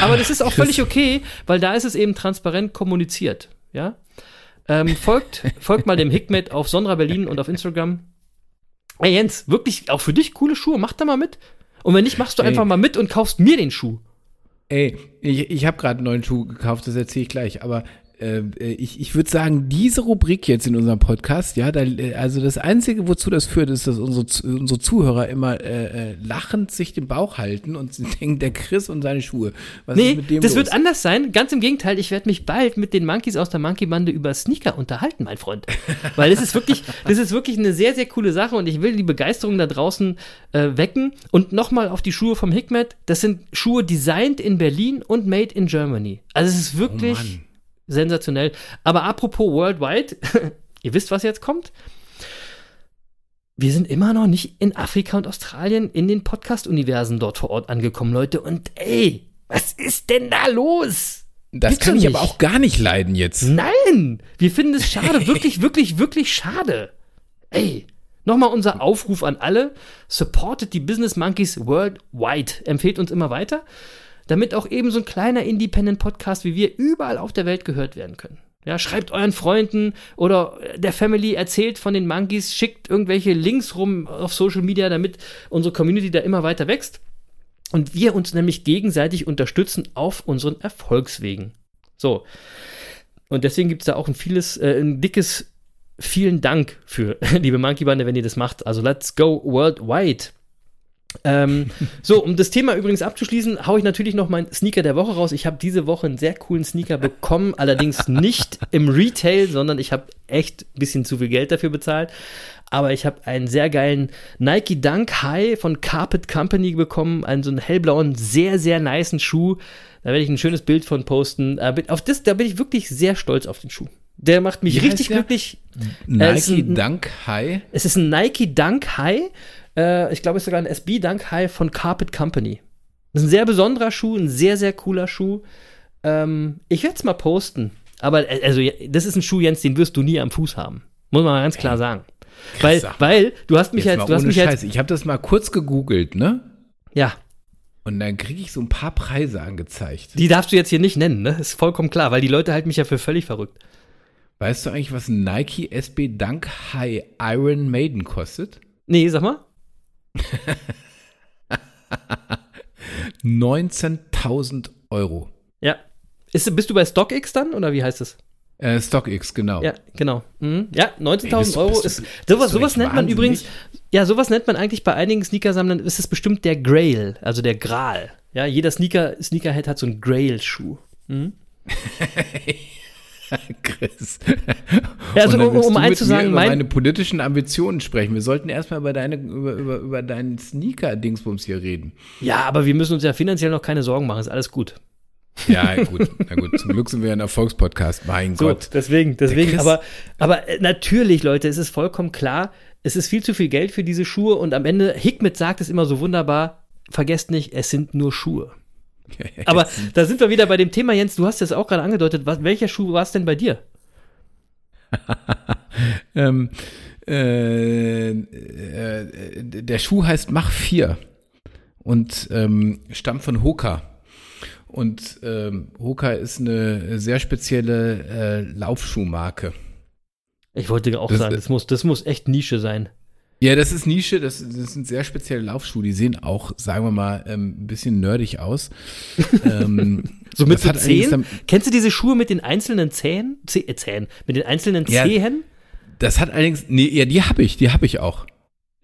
Aber das ist auch völlig okay, weil da ist es eben transparent kommuniziert, ja. Ähm, folgt, folgt mal dem Hikmet auf Sonra Berlin und auf Instagram. Ey Jens, wirklich auch für dich coole Schuhe, mach da mal mit. Und wenn nicht, machst du Ey. einfach mal mit und kaufst mir den Schuh. Ey, ich, ich habe gerade einen neuen Schuh gekauft, das erzähle ich gleich. Aber ich, ich würde sagen, diese Rubrik jetzt in unserem Podcast, ja, da, äh, also das Einzige, wozu das führt, ist, dass unsere, unsere Zuhörer immer äh, äh, lachend sich den Bauch halten und sie denken, der Chris und seine Schuhe. Was Nee, ist mit dem das los? wird anders sein. Ganz im Gegenteil, ich werde mich bald mit den Monkeys aus der Monkey-Bande über Sneaker unterhalten, mein Freund. Weil das ist wirklich, das ist wirklich eine sehr, sehr coole Sache und ich will die Begeisterung da draußen äh, wecken. Und nochmal auf die Schuhe vom Hikmet. Das sind Schuhe designed in Berlin und made in Germany. Also es ist wirklich Oh. Sensationell. Aber apropos worldwide, ihr wisst, was jetzt kommt. Wir sind immer noch nicht in Afrika und Australien in den Podcast-Universen dort vor Ort angekommen, Leute. Und ey, was ist denn da los? Das Gibt's kann ich aber auch gar nicht leiden jetzt. Nein, wir finden es schade, wirklich, wirklich, wirklich schade. Ey, nochmal unser Aufruf an alle: Supportet die Business Monkeys worldwide. Empfehlt uns immer weiter, damit auch eben so ein kleiner Independent-Podcast wie wir überall auf der Welt gehört werden können. Ja, schreibt euren Freunden oder der Family, erzählt von den Monkeys, schickt irgendwelche Links rum auf Social Media, damit unsere Community da immer weiter wächst. Und wir uns nämlich gegenseitig unterstützen auf unseren Erfolgswegen. So. Und deswegen gibt es da auch ein vieles, äh, ein dickes vielen Dank für, liebe Monkey Bande, wenn ihr das macht. Also let's go worldwide. Ähm, so, um das Thema übrigens abzuschließen, haue ich natürlich noch meinen Sneaker der Woche raus. Ich habe diese Woche einen sehr coolen Sneaker bekommen, allerdings nicht im Retail, sondern ich habe echt ein bisschen zu viel Geld dafür bezahlt. Aber ich habe einen sehr geilen Nike Dunk High von Carpet Company bekommen, einen so einen hellblauen, sehr, sehr niceen Schuh. Da werde ich ein schönes Bild von posten. Äh, auf das, da bin ich wirklich sehr stolz auf den Schuh. Der macht mich Wie richtig glücklich. Äh, Nike ein- Dunk High. Es ist ein Nike Dunk High. Äh, ich glaube, es ist sogar ein SB Dunk High von Carpet Company. Das ist ein sehr besonderer Schuh, ein sehr, sehr cooler Schuh. Ähm, ich werde es mal posten. Aber äh, also, das ist ein Schuh, Jens, den wirst du nie am Fuß haben. Muss man mal ganz klar sagen. Weil, weil du hast mich Jetzt als, du hast mich Scheiß. als, Ich habe das mal kurz gegoogelt, ne? ja, Und dann kriege ich so ein paar Preise angezeigt. die darfst du jetzt hier nicht nennen, ne? Ist vollkommen klar, weil die Leute halten mich ja für völlig verrückt. Weißt du eigentlich, was ein Nike SB Dunk High Iron Maiden kostet? Nee, sag mal. 19.000 Euro. Ja. Ist, bist du bei StockX dann oder wie heißt es? Äh, StockX, genau. Ja, genau. Mhm. Ja, Ey, 19.000 bist du- Euro ist. Sowas, sowas nennt man übrigens. Ja, sowas nennt man eigentlich bei einigen Sneakersammlern. Ist es bestimmt der Grail, also der Gral. Ja, jeder Sneaker, Sneakerhead hat so einen Grail-Schuh. Chris. Ja, also um- um eins zu sagen, über mein- meine politischen Ambitionen sprechen. Wir sollten erstmal über deine über, über, über deinen Sneaker-Dingsbums hier reden. Ja, aber wir müssen uns ja finanziell noch keine Sorgen machen. Ist alles gut. Ja, gut. Na gut, zum Glück sind wir ein Erfolgspodcast. Mein So, Gott. deswegen, deswegen, aber, aber äh, natürlich, Leute, es ist vollkommen klar, es ist viel zu viel Geld für diese Schuhe und am Ende, Hickmet sagt es immer so wunderbar, vergesst nicht, es sind nur Schuhe. Aber da sind wir wieder bei dem Thema, Jens, du hast es auch gerade angedeutet, was, welcher Schuh war es denn bei dir? Ähm, äh, äh, der Schuh heißt Mach 4 und ähm, stammt von Hoka. Und ähm, Hoka ist eine sehr spezielle äh, Laufschuhmarke. Ich wollte auch Das- sagen, das muss, das muss echt Nische sein. Ja, das ist Nische, das, das sind sehr spezielle Laufschuhe. Die sehen auch, sagen wir mal, ähm, ein bisschen nerdig aus. ähm, So mit so Zehen? Kennst du diese Schuhe mit den einzelnen Zähnen? Äh, Zähnen. Mit den einzelnen Ja. Zehen? Das hat allerdings, nee, ja, die habe ich, die habe ich auch.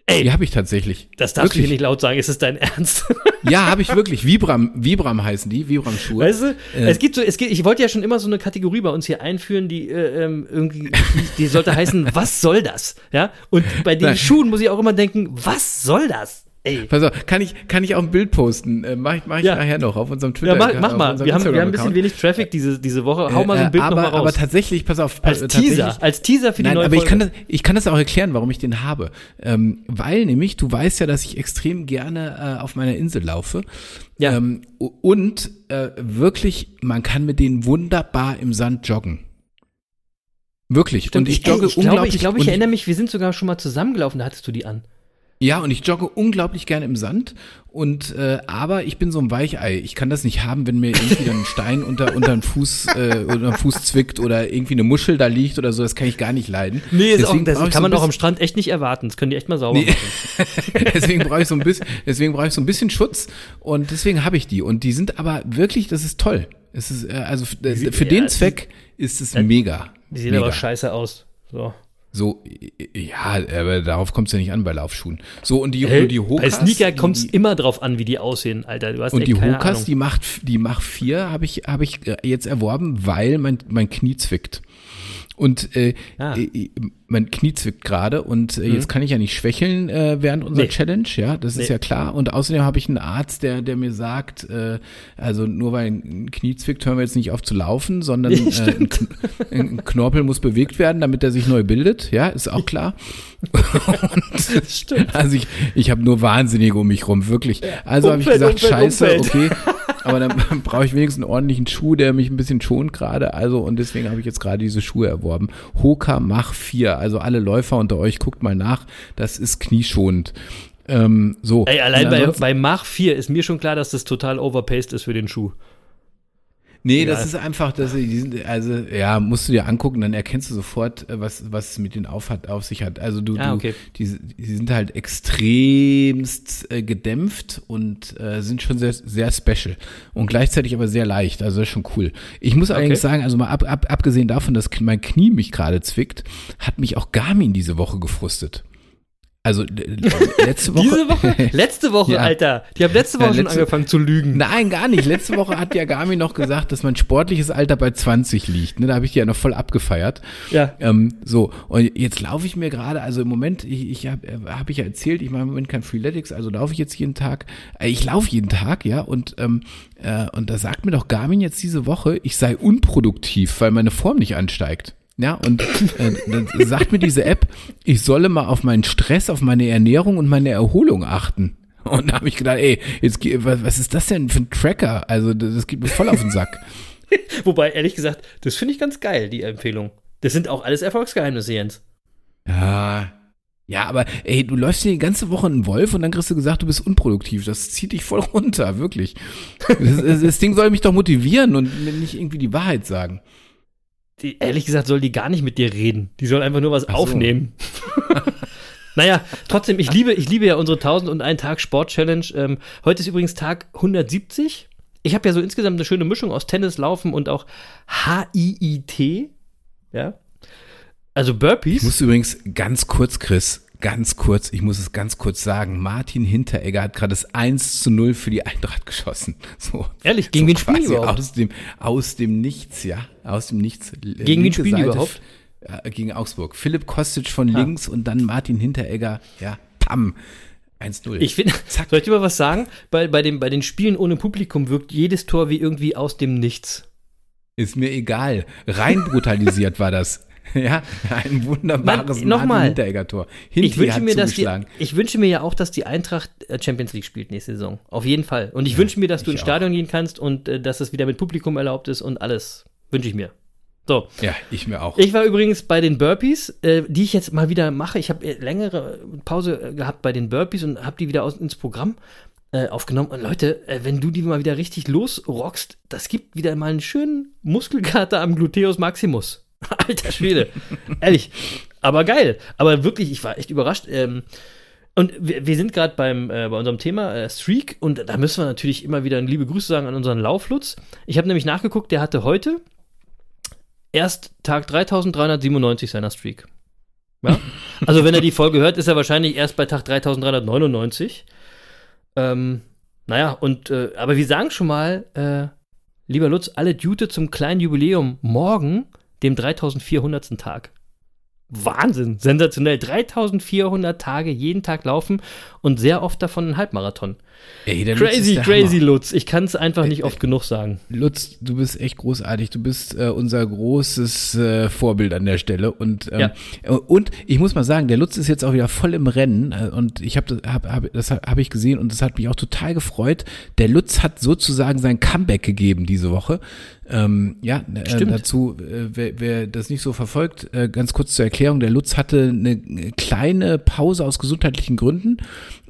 Ey. Die habe ich tatsächlich. Das darfst du Wirklich. hier nicht laut sagen, ist es dein Ernst? Ja, habe ich wirklich. Vibram, Vibram heißen die, Vibram-Schuhe. Weißt du, Äh. es gibt so, es gibt, ich wollte ja schon immer so eine Kategorie bei uns hier einführen, die äh, ähm, irgendwie, die, sollte heißen, was soll das? Ja, und bei den. Schuhen muss ich auch immer denken, was soll das? Ey. Pass auf, kann ich, kann ich auch ein Bild posten? Äh, mach ich, mach ich Ja. nachher noch auf unserem Twitter. Ja, mach, mach mal. Wir haben, wir haben ein bisschen wenig Traffic diese, diese Woche. Hau mal so ein Bild Äh, aber, nochmal raus. aber tatsächlich, pass auf. als äh, Teaser, als Teaser für die Nein, neue aber ich Folge. kann, das, ich kann das auch erklären, warum ich den habe. Ähm, weil nämlich, du weißt ja, dass ich extrem gerne äh, auf meiner Insel laufe. Ja. Ähm, und äh, wirklich, man kann mit denen wunderbar im Sand joggen. Wirklich. Stimmt, und ich ey, jogge ich glaube, unglaublich. ich, glaube, ich erinnere mich, wir sind sogar schon mal zusammengelaufen, da hattest du die an. Ja, und ich jogge unglaublich gerne im Sand. Und äh, aber ich bin so ein Weichei. Ich kann das nicht haben, wenn mir irgendwie dann ein Stein unter unter den Fuß äh, unter Fuß zwickt oder irgendwie eine Muschel da liegt oder so. Das kann ich gar nicht leiden. Nee, ist auch, Deswegen das brauche ich kann so man auch am Strand echt nicht erwarten. Das können die echt mal sauber Nee. machen. deswegen brauche ich so ein bisschen, deswegen brauche ich so ein bisschen Schutz und deswegen habe ich die und die sind aber wirklich, das ist toll. Es ist äh, also äh, für Ja, den Zweck ist es mega. Die sehen mega. aber scheiße aus. So. So, ja, aber darauf kommt es ja nicht an bei Laufschuhen. So, und die, Hey, die Hokas. bei Sneaker kommt es immer drauf an, wie die aussehen, Alter. Du hast Und die Hokas, Ahnung. die macht, die Mach 4 habe ich, habe ich äh, jetzt erworben, weil mein, mein Knie zwickt. Und äh, Ah. Mein Knie zwickt gerade und äh, jetzt kann ich ja nicht schwächeln äh, während unserer Nee. Challenge, ja, das ist Nee. ja klar. Und außerdem habe ich einen Arzt, der, der mir sagt, äh, also nur weil ein Knie zwickt, hören wir jetzt nicht auf zu laufen, sondern äh, ein, ein Knorpel muss bewegt werden, damit er sich neu bildet, ja, ist auch klar. Stimmt. Also ich, ich habe nur Wahnsinnige um mich rum, wirklich. Also habe ich gesagt, Umfeld, scheiße, Umfeld. okay. Aber dann brauche ich wenigstens einen ordentlichen Schuh, der mich ein bisschen schont gerade. Also und deswegen habe ich jetzt gerade diese Schuhe erworben. Hoka Mach 4. Also alle Läufer unter euch, guckt mal nach. Das ist knieschonend. Ähm, so. Ey, allein bei, bei Mach 4 ist mir schon klar, dass das total overpaced ist für den Schuh. Nee, Egal. das ist einfach, dass sie, sind, also ja, musst du dir angucken, dann erkennst du sofort, äh, was was es mit denen auf, hat, auf sich hat. Also du, Ah, du okay. die, die sind halt extremst äh, gedämpft und äh, sind schon sehr sehr special und gleichzeitig aber sehr leicht. Also das ist schon cool. Ich muss allerdings sagen, also mal ab, ab, abgesehen davon, dass mein Knie mich gerade zwickt, hat mich auch Garmin diese Woche gefrustet. Also l- l- letzte Woche. Diese Woche? Letzte Woche, Ja. Alter. Die haben letzte Woche Ja, schon letzte- angefangen zu lügen. Nein, gar nicht. Letzte Woche hat ja Gami noch gesagt, dass mein sportliches Alter bei 20 liegt. Ne, da habe ich die ja noch voll abgefeiert. Ja. Ähm, so, und jetzt laufe ich mir gerade, also im Moment, ich, ich habe hab ich ja erzählt, ich mache im Moment kein Freeletics, also laufe ich jetzt jeden Tag. Äh, ich laufe jeden Tag, ja, und, ähm, äh, und da sagt mir doch Garmin jetzt diese Woche, ich sei unproduktiv, weil meine Form nicht ansteigt. Ja, und äh, dann sagt mir diese App, ich solle mal auf meinen Stress, auf meine Ernährung und meine Erholung achten. Und da habe ich gedacht, ey, jetzt was, ist das denn für ein Tracker? Also das, geht mir voll auf den Sack. Wobei, ehrlich gesagt, das finde ich ganz geil, die Empfehlung. Das sind auch alles Erfolgsgeheimnisse, Jens. Ja. Ja, aber ey, du läufst hier die ganze Woche einen Wolf und dann kriegst du gesagt, du bist unproduktiv. Das zieht dich voll runter, wirklich. Das, das, das Ding soll mich doch motivieren und mir nicht irgendwie die Wahrheit sagen. Die, ehrlich gesagt soll die gar nicht mit dir reden. Die soll einfach nur was so. aufnehmen. naja, trotzdem, ich liebe, ich liebe ja unsere 1001 Tag Sport Challenge. Ähm, heute ist übrigens Tag 170. Ich habe ja so insgesamt eine schöne Mischung aus Tennis, Laufen und auch HIIT. Ja. Also Ich Burpees. muss übrigens ganz kurz, Chris, ganz kurz, ich muss es ganz kurz sagen, Martin Hinteregger hat gerade das 1 zu 0 für die Eintracht geschossen. So, Ehrlich, gegen wen spielen die überhaupt? Aus dem, aus dem Nichts, ja, aus dem Nichts. Gegen wen spielen die Seite, überhaupt? äh, Gegen Augsburg. Philipp Kostic von links und dann Martin Hinteregger, ja, pam, 1-0. Ich finde, soll ich dir mal was sagen? Bei, bei, den, bei den Spielen ohne Publikum wirkt jedes Tor wie irgendwie aus dem Nichts. Ist mir egal. Rein brutalisiert war das. Ja, ein wunderbares Mann, noch mal. Hinteregger-Tor. Ich wünsche, mir, dass die, ich wünsche mir ja auch, dass die Eintracht äh, Champions League spielt nächste Saison. Auf jeden Fall. Und ich wünsche mir, dass du ins Stadion gehen kannst und äh, dass es wieder mit Publikum erlaubt ist und alles. Wünsche ich mir. So. Ja, ich mir auch. Ich war übrigens bei den Burpees, äh, die ich jetzt mal wieder mache. Ich habe äh, längere Pause äh, gehabt bei den Burpees und habe die wieder aus, ins Programm äh, aufgenommen. Und Leute, äh, wenn du die mal wieder richtig losrockst, das gibt wieder mal einen schönen Muskelkater am Gluteus Maximus. Alter Schwede. Ehrlich. Aber geil. Aber wirklich, ich war echt überrascht. Ähm, und wir, wir sind gerade beim äh, bei unserem Thema äh, Streak und da müssen wir natürlich immer wieder liebe Grüße sagen an unseren Lauflutz. Ich habe nämlich nachgeguckt, der hatte heute erst Tag 3397 seiner Streak. Ja? Also wenn er die Folge hört, ist er wahrscheinlich erst bei Tag 3399. Ähm, naja, und äh, aber wir sagen schon mal, äh, lieber Lutz, alle Dute zum kleinen Jubiläum morgen, dem 3400. Tag. Wahnsinn, sensationell. 3400 Tage jeden Tag laufen und sehr oft davon ein Halbmarathon. Ey, der Lutz ist Crazy, crazy Hammer. Lutz. Ich kann es einfach nicht oft genug sagen. Lutz, du bist echt großartig. Du bist äh, unser großes äh, Vorbild an der Stelle. Und, ähm, Ja. und ich muss mal sagen, der Lutz ist jetzt auch wieder voll im Rennen. Äh, und ich habe das, hab, hab, das habe ich gesehen und das hat mich auch total gefreut. Der Lutz hat sozusagen sein Comeback gegeben diese Woche. Ähm, ja, äh, Stimmt. dazu, äh, wer, wer das nicht so verfolgt, äh, ganz kurz zur Erklärung, der Lutz hatte eine kleine Pause aus gesundheitlichen Gründen,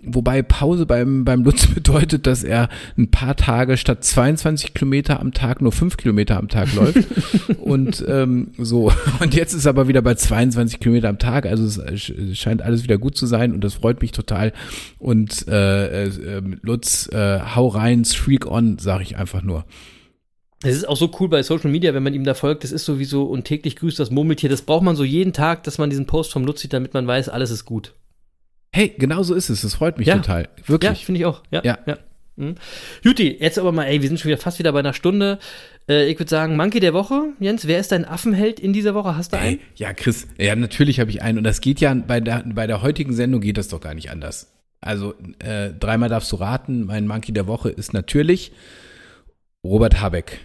wobei Pause beim, beim Lutz bedeutet, dass er ein paar Tage statt 22 Kilometer am Tag nur 5 Kilometer am Tag läuft und ähm, so, und jetzt ist er aber wieder bei 22 Kilometer am Tag, also es sch- scheint alles wieder gut zu sein und das freut mich total und äh, äh, äh, Lutz, äh, hau rein, streak on, sage ich einfach nur. Es ist auch so cool bei Social Media, wenn man ihm da folgt. Das ist sowieso und täglich grüßt das Murmeltier. Das braucht man so jeden Tag, dass man diesen Post vom Lutz sieht, damit man weiß, alles ist gut. Hey, genau so ist es. Das freut mich Ja. total. Ja, Wirklich. finde ich auch. Ja. Ja. ja. Mhm. Juti, jetzt aber mal, ey, wir sind schon wieder fast wieder bei einer Stunde. Äh, ich würde sagen, Monkey der Woche. Jens, wer ist dein Affenheld in dieser Woche? Hast du einen? Hey, ja, Chris, ja, natürlich habe ich einen. Und das geht ja bei der, bei der heutigen Sendung geht das doch gar nicht anders. Also, äh, dreimal darfst du raten. Mein Monkey der Woche ist natürlich Robert Habeck.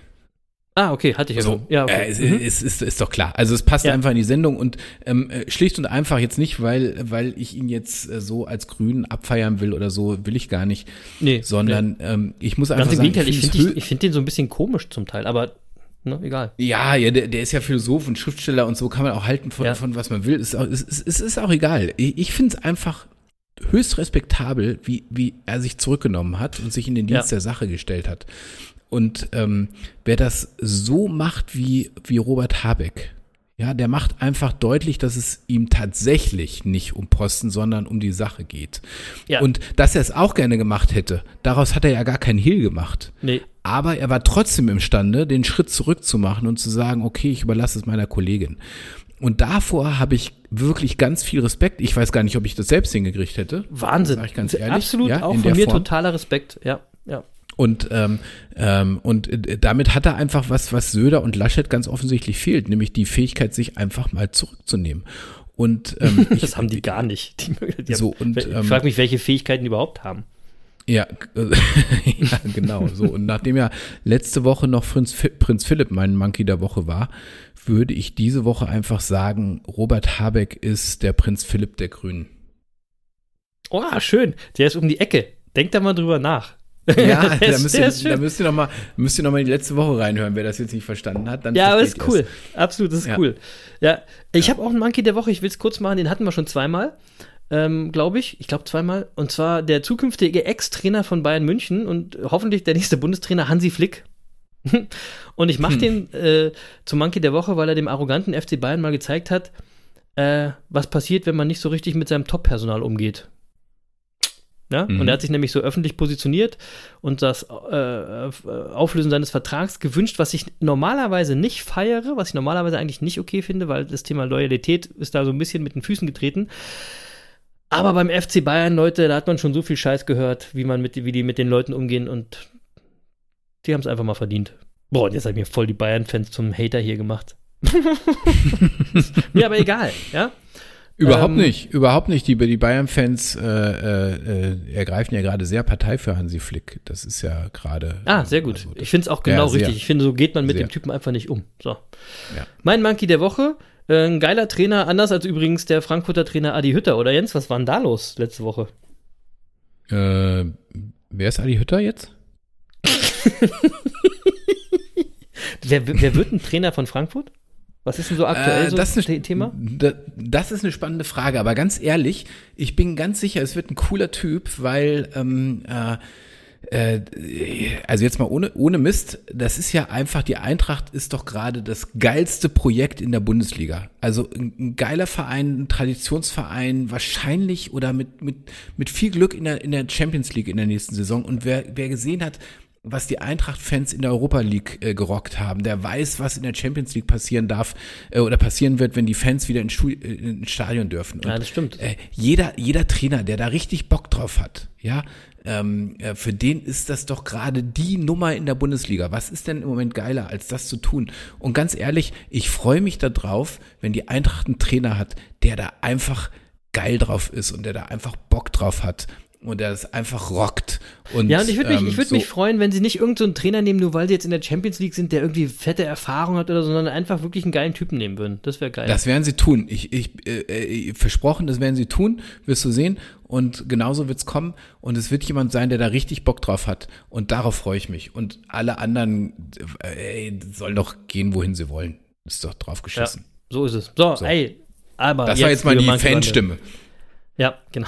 Ah, okay, hatte ich ja So, schon. Ja, okay. äh, es, Mhm. es ist, ist doch klar. Also es passt Ja. einfach in die Sendung und ähm, äh, schlicht und einfach jetzt nicht, weil, weil ich ihn jetzt äh, so als Grünen abfeiern will oder so, will ich gar nicht. Nee, sondern ähm, ich muss einfach Ganz im sagen, Gegenteil, ich finde hö- ich find den so ein bisschen komisch zum Teil, aber ne, egal. Ja, ja, der, der ist ja Philosoph und Schriftsteller und so kann man auch halten von, Ja. von was man will. Ist es, es, es ist auch egal. Ich, ich finde es einfach höchst respektabel, wie, wie er sich zurückgenommen hat und sich in den Dienst Ja. der Sache gestellt hat. Und ähm, wer das so macht wie, wie Robert Habeck, ja, der macht einfach deutlich, dass es ihm tatsächlich nicht um Posten, sondern um die Sache geht. Ja. Und dass er es auch gerne gemacht hätte, daraus hat er ja gar keinen Hehl gemacht. Nee, Aber er war trotzdem imstande, den Schritt zurückzumachen und zu sagen, okay, ich überlasse es meiner Kollegin. Und davor habe ich wirklich ganz viel Respekt. Ich weiß gar nicht, ob ich das selbst hingekriegt hätte. Wahnsinn. Sag ich ganz ehrlich. Absolut, ja, auch von mir Form. totaler Respekt. Ja, ja. Und, ähm, ähm, und äh, damit hat er einfach was, was Söder und Laschet ganz offensichtlich fehlt, nämlich die Fähigkeit, sich einfach mal zurückzunehmen. Und ähm, ich, Das haben die gar nicht. Die, die So, haben, und, ich ähm, frage mich, welche Fähigkeiten die überhaupt haben. Ja, ja, genau. So, und nachdem ja letzte Woche noch Prinz, Prinz Philipp mein Monkey der Woche war, würde ich diese Woche einfach sagen, Robert Habeck ist der Prinz Philipp der Grünen. Oh, schön. Der ist um die Ecke. Denkt da mal drüber nach. Ja, da müsst, ihr, da müsst ihr noch mal, müsst ihr noch mal in die letzte Woche reinhören, wer das jetzt nicht verstanden hat. Dann Ja, aber ist cool. ihr's. Absolut, das ist Ja. cool. Ja, ich habe auch einen Monkey der Woche, ich will es kurz machen, den hatten wir schon zweimal, ähm, glaube ich. Ich glaube zweimal. Und zwar der zukünftige Ex-Trainer von Bayern München und hoffentlich der nächste Bundestrainer Hansi Flick. und ich mache Hm. den äh, zum Monkey der Woche, weil er dem arroganten FC Bayern mal gezeigt hat, äh, was passiert, wenn man nicht so richtig mit seinem Top-Personal umgeht. Ja? Mhm. Und er hat sich nämlich so öffentlich positioniert und das äh, Auflösen seines Vertrags gewünscht, was ich normalerweise nicht feiere, was ich normalerweise eigentlich nicht okay finde, weil das Thema Loyalität ist da so ein bisschen mit den Füßen getreten. Aber beim FC Bayern, Leute, da hat man schon so viel Scheiß gehört, wie man mit, wie die mit den Leuten umgehen und die haben es einfach mal verdient. Boah, und jetzt habe ich mir voll die Bayern-Fans zum Hater hier gemacht. mir aber egal, ja. Überhaupt Ähm, nicht, überhaupt nicht. Die, die Bayern-Fans äh, äh, äh, ergreifen ja gerade sehr Partei für Hansi Flick. Das ist ja gerade. Ah, sehr gut. also ich finde es auch genau Ja, sehr. richtig. Ich finde, so geht man mit Sehr. dem Typen einfach nicht um. So. Ja. Mein Monkey der Woche. Äh, ein geiler Trainer, anders als übrigens der Frankfurter Trainer Adi Hütter. Oder Jens, was war denn da los letzte Woche? Äh, wer ist Adi Hütter jetzt? Wer, wer wird ein Trainer von Frankfurt? Was ist denn so aktuell Äh, so das ist The- eine, Thema? Da, das ist eine spannende Frage, aber ganz ehrlich, ich bin ganz sicher, es wird ein cooler Typ, weil, ähm, äh, äh, also jetzt mal ohne, ohne Mist, das ist ja einfach, die Eintracht ist doch gerade das geilste Projekt in der Bundesliga. Also ein, ein geiler Verein, ein Traditionsverein, wahrscheinlich oder mit, mit, mit viel Glück in der, in der Champions League in der nächsten Saison. Und wer, wer gesehen hat, was die Eintracht-Fans in der Europa League äh, gerockt haben. Der weiß, was in der Champions League passieren darf äh, oder passieren wird, wenn die Fans wieder ins, äh, ins Stadion dürfen. Und, Ja, das stimmt. Äh, jeder, jeder Trainer, der da richtig Bock drauf hat, ja, ähm, äh, für den ist das doch gerade die Nummer in der Bundesliga. Was ist denn im Moment geiler, als das zu tun? Und ganz ehrlich, ich freue mich darauf, wenn die Eintracht einen Trainer hat, der da einfach geil drauf ist und der da einfach Bock drauf hat und der das einfach rockt. Und, Ja, und ich würde mich, ähm, ich würd so- mich freuen, wenn sie nicht irgendeinen so Trainer nehmen, nur weil sie jetzt in der Champions League sind, der irgendwie fette Erfahrung hat oder so, sondern einfach wirklich einen geilen Typen nehmen würden. Das wäre geil. Das werden sie tun. Ich, ich, äh, äh, versprochen, das werden sie tun, wirst du sehen. Und genauso wird's kommen. Und es wird jemand sein, der da richtig Bock drauf hat. Und darauf freue ich mich. Und alle anderen äh, sollen doch gehen, wohin sie wollen. Ist doch drauf geschissen. so ist es. So, So. ey. Aber Das war jetzt mal die. Fanstimme. Ja, genau.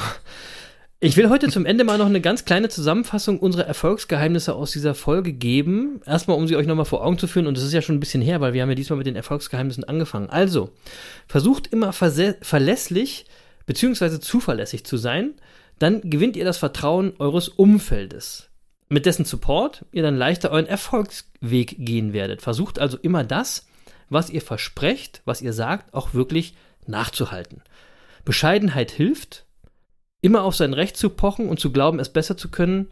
Ich will heute zum Ende mal noch eine ganz kleine Zusammenfassung unserer Erfolgsgeheimnisse aus dieser Folge geben. Erstmal, um sie euch nochmal vor Augen zu führen, und das ist ja schon ein bisschen her, weil wir haben ja diesmal mit den Erfolgsgeheimnissen angefangen. Also, versucht immer verlässlich beziehungsweise zuverlässig zu sein, dann gewinnt ihr das Vertrauen eures Umfeldes. Mit dessen Support ihr dann leichter euren Erfolgsweg gehen werdet. Versucht also immer das, was ihr versprecht, was ihr sagt, auch wirklich nachzuhalten. Bescheidenheit hilft, immer auf sein Recht zu pochen und zu glauben, es besser zu können,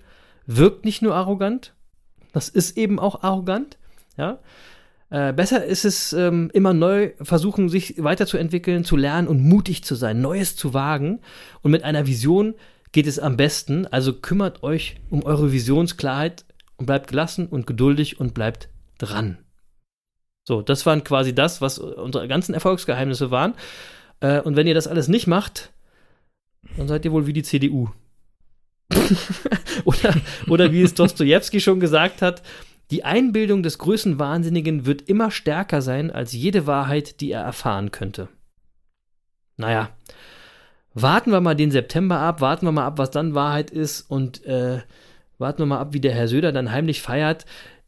wirkt nicht nur arrogant, das ist eben auch arrogant, ja. Äh, besser ist es, ähm, immer neu versuchen, sich weiterzuentwickeln, zu lernen und mutig zu sein, Neues zu wagen. Und mit einer Vision geht es am besten. Also kümmert euch um eure Visionsklarheit und bleibt gelassen und geduldig und bleibt dran. So, das waren quasi das, was unsere ganzen Erfolgsgeheimnisse waren. Äh, und wenn ihr das alles nicht macht, dann seid ihr wohl wie die CDU. oder, oder wie es Dostoevsky schon gesagt hat, die Einbildung des Größenwahnsinnigen wird immer stärker sein als jede Wahrheit, die er erfahren könnte. Naja, warten wir mal den September ab, warten wir mal ab, was dann Wahrheit ist und äh, warten wir mal ab, wie der Herr Söder dann heimlich feiert.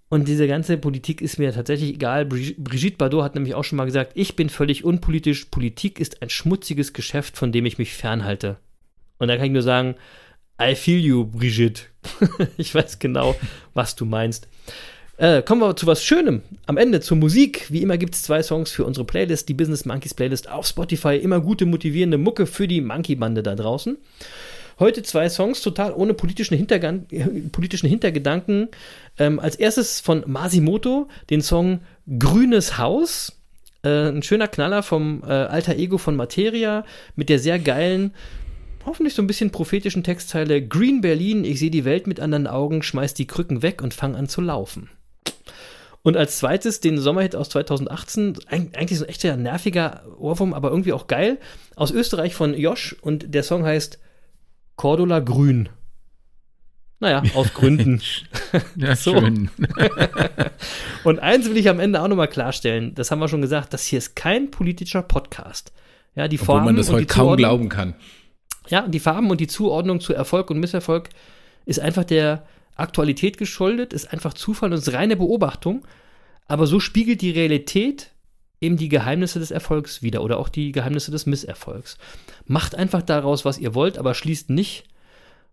Und diese ganze Politik ist mir tatsächlich egal. Bri- Brigitte Bardot hat nämlich auch schon mal gesagt, ich bin völlig unpolitisch. Politik ist ein schmutziges Geschäft, von dem ich mich fernhalte. Und da kann ich nur sagen, I feel you, Brigitte. ich weiß genau, was du meinst. Äh, kommen wir zu was Schönem. Am Ende zur Musik. Wie immer gibt es zwei Songs für unsere Playlist, die Business Monkeys Playlist auf Spotify. Immer gute, motivierende Mucke für die Monkey-Bande da draußen. Heute zwei Songs, total ohne politischen, Hintergan politischen Hintergedanken. Ähm, als erstes von Masimoto, den Song Grünes Haus. Äh, ein schöner Knaller vom äh, Alter Ego von Materia mit der sehr geilen, hoffentlich so ein bisschen prophetischen Textzeile Green Berlin, ich sehe die Welt mit anderen Augen, schmeiß die Krücken weg und fang an zu laufen. Und als zweites den Sommerhit aus 2018, eigentlich so ein echter nerviger Ohrwurm, aber irgendwie auch geil, aus Österreich von Josh und der Song heißt Cordula Grün. Naja, aus Gründen. ja, schön. und eins will ich am Ende auch nochmal klarstellen, das haben wir schon gesagt, das hier ist kein politischer Podcast. Ja, die Obwohl Farben man das heute kaum glauben kann. Ja, die Farben und die Zuordnung zu Erfolg und Misserfolg ist einfach der Aktualität geschuldet, ist einfach Zufall und ist reine Beobachtung. Aber so spiegelt die Realität eben die Geheimnisse des Erfolgs wieder oder auch die Geheimnisse des Misserfolgs. Macht einfach daraus, was ihr wollt, aber schließt nicht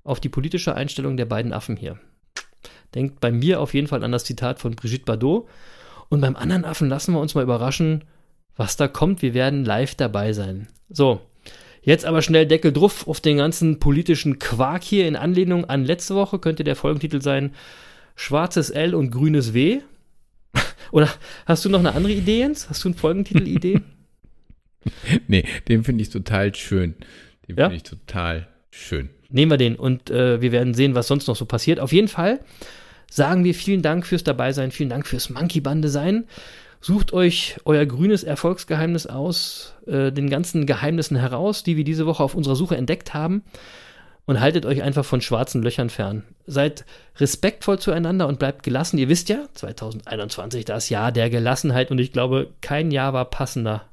auf die politische Einstellung der beiden Affen hier. Denkt bei mir auf jeden Fall an das Zitat von Brigitte Bardot. Und beim anderen Affen lassen wir uns mal überraschen, was da kommt. Wir werden live dabei sein. So, Jetzt aber schnell Deckel drauf auf den ganzen politischen Quark hier in Anlehnung an letzte Woche könnte der Folgentitel sein Schwarzes L und grünes W. Oder hast du noch eine andere Idee, Jens? Hast du eine Folgentitel-Idee? Nee, den finde ich total schön. Den Ja? finde ich total schön. Nehmen wir den und äh, wir werden sehen, was sonst noch so passiert. Auf jeden Fall sagen wir vielen Dank fürs Dabeisein, vielen Dank fürs Monkey-Bande sein. Sucht euch euer grünes Erfolgsgeheimnis aus, äh, den ganzen Geheimnissen heraus, die wir diese Woche auf unserer Suche entdeckt haben. Und haltet euch einfach von schwarzen Löchern fern. Seid respektvoll zueinander und bleibt gelassen. Ihr wisst ja, 2021 das Jahr der Gelassenheit und ich glaube, kein Jahr war passender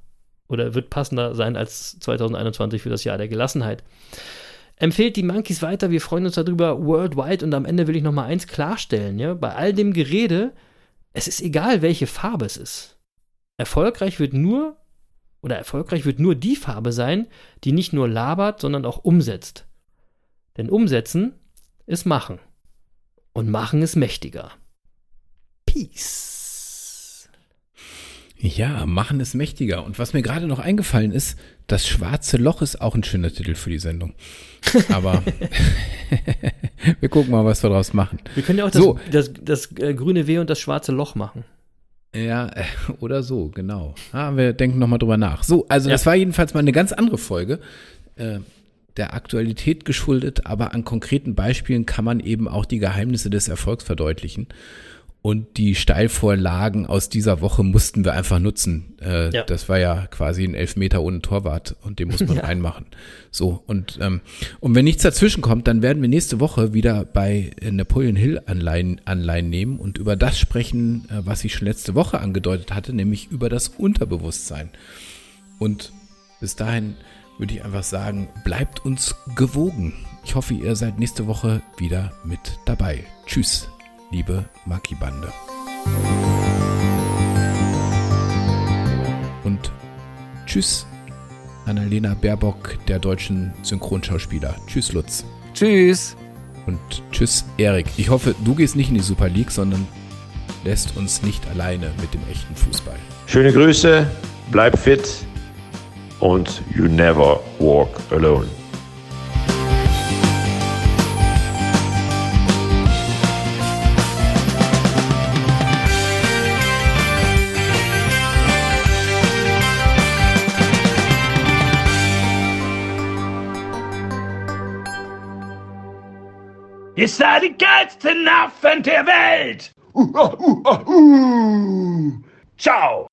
oder wird passender sein als 2021 für das Jahr der Gelassenheit. Empfehlt die Monkeys weiter, wir freuen uns darüber worldwide und am Ende will ich noch mal eins klarstellen, ja, bei all dem Gerede, es ist egal, welche Farbe es ist. Erfolgreich wird nur oder erfolgreich wird nur die Farbe sein, die nicht nur labert, sondern auch umsetzt. Denn umsetzen ist machen. Und machen ist mächtiger. Peace. Ja, machen ist mächtiger. Und was mir gerade noch eingefallen ist, das schwarze Loch ist auch ein schöner Titel für die Sendung. Aber wir gucken mal, was wir daraus machen. Wir können ja auch das, So. das, das, äh, grüne W und das schwarze Loch machen. Ja, äh, oder so, genau. Ah, wir denken nochmal drüber nach. So, also das war jedenfalls mal eine ganz andere Folge. Äh, der Aktualität geschuldet, aber an konkreten Beispielen kann man eben auch die Geheimnisse des Erfolgs verdeutlichen. Und die Steilvorlagen aus dieser Woche mussten wir einfach nutzen. Äh, Ja. Das war ja quasi ein Elfmeter ohne Torwart und den muss man Ja. reinmachen. So, und, ähm, und wenn nichts dazwischen kommt, dann werden wir nächste Woche wieder bei äh, Napoleon Hill Anleihen, Anleihen nehmen und über das sprechen, äh, was ich schon letzte Woche angedeutet hatte, nämlich über das Unterbewusstsein. Und bis dahin würde ich einfach sagen, bleibt uns gewogen. Ich hoffe, ihr seid nächste Woche wieder mit dabei. Tschüss, liebe Maki-Bande. Und tschüss, Annalena Baerbock, der deutschen Synchronschauspieler. Tschüss, Lutz. Tschüss. Und tschüss, Erik. Ich hoffe, du gehst nicht in die Super League, sondern lässt uns nicht alleine mit dem echten Fußball. Schöne Grüße, bleib fit und you never walk alone. Ihr seid die geilsten Affen der Welt! Uh, uh, uh, uh. Ciao!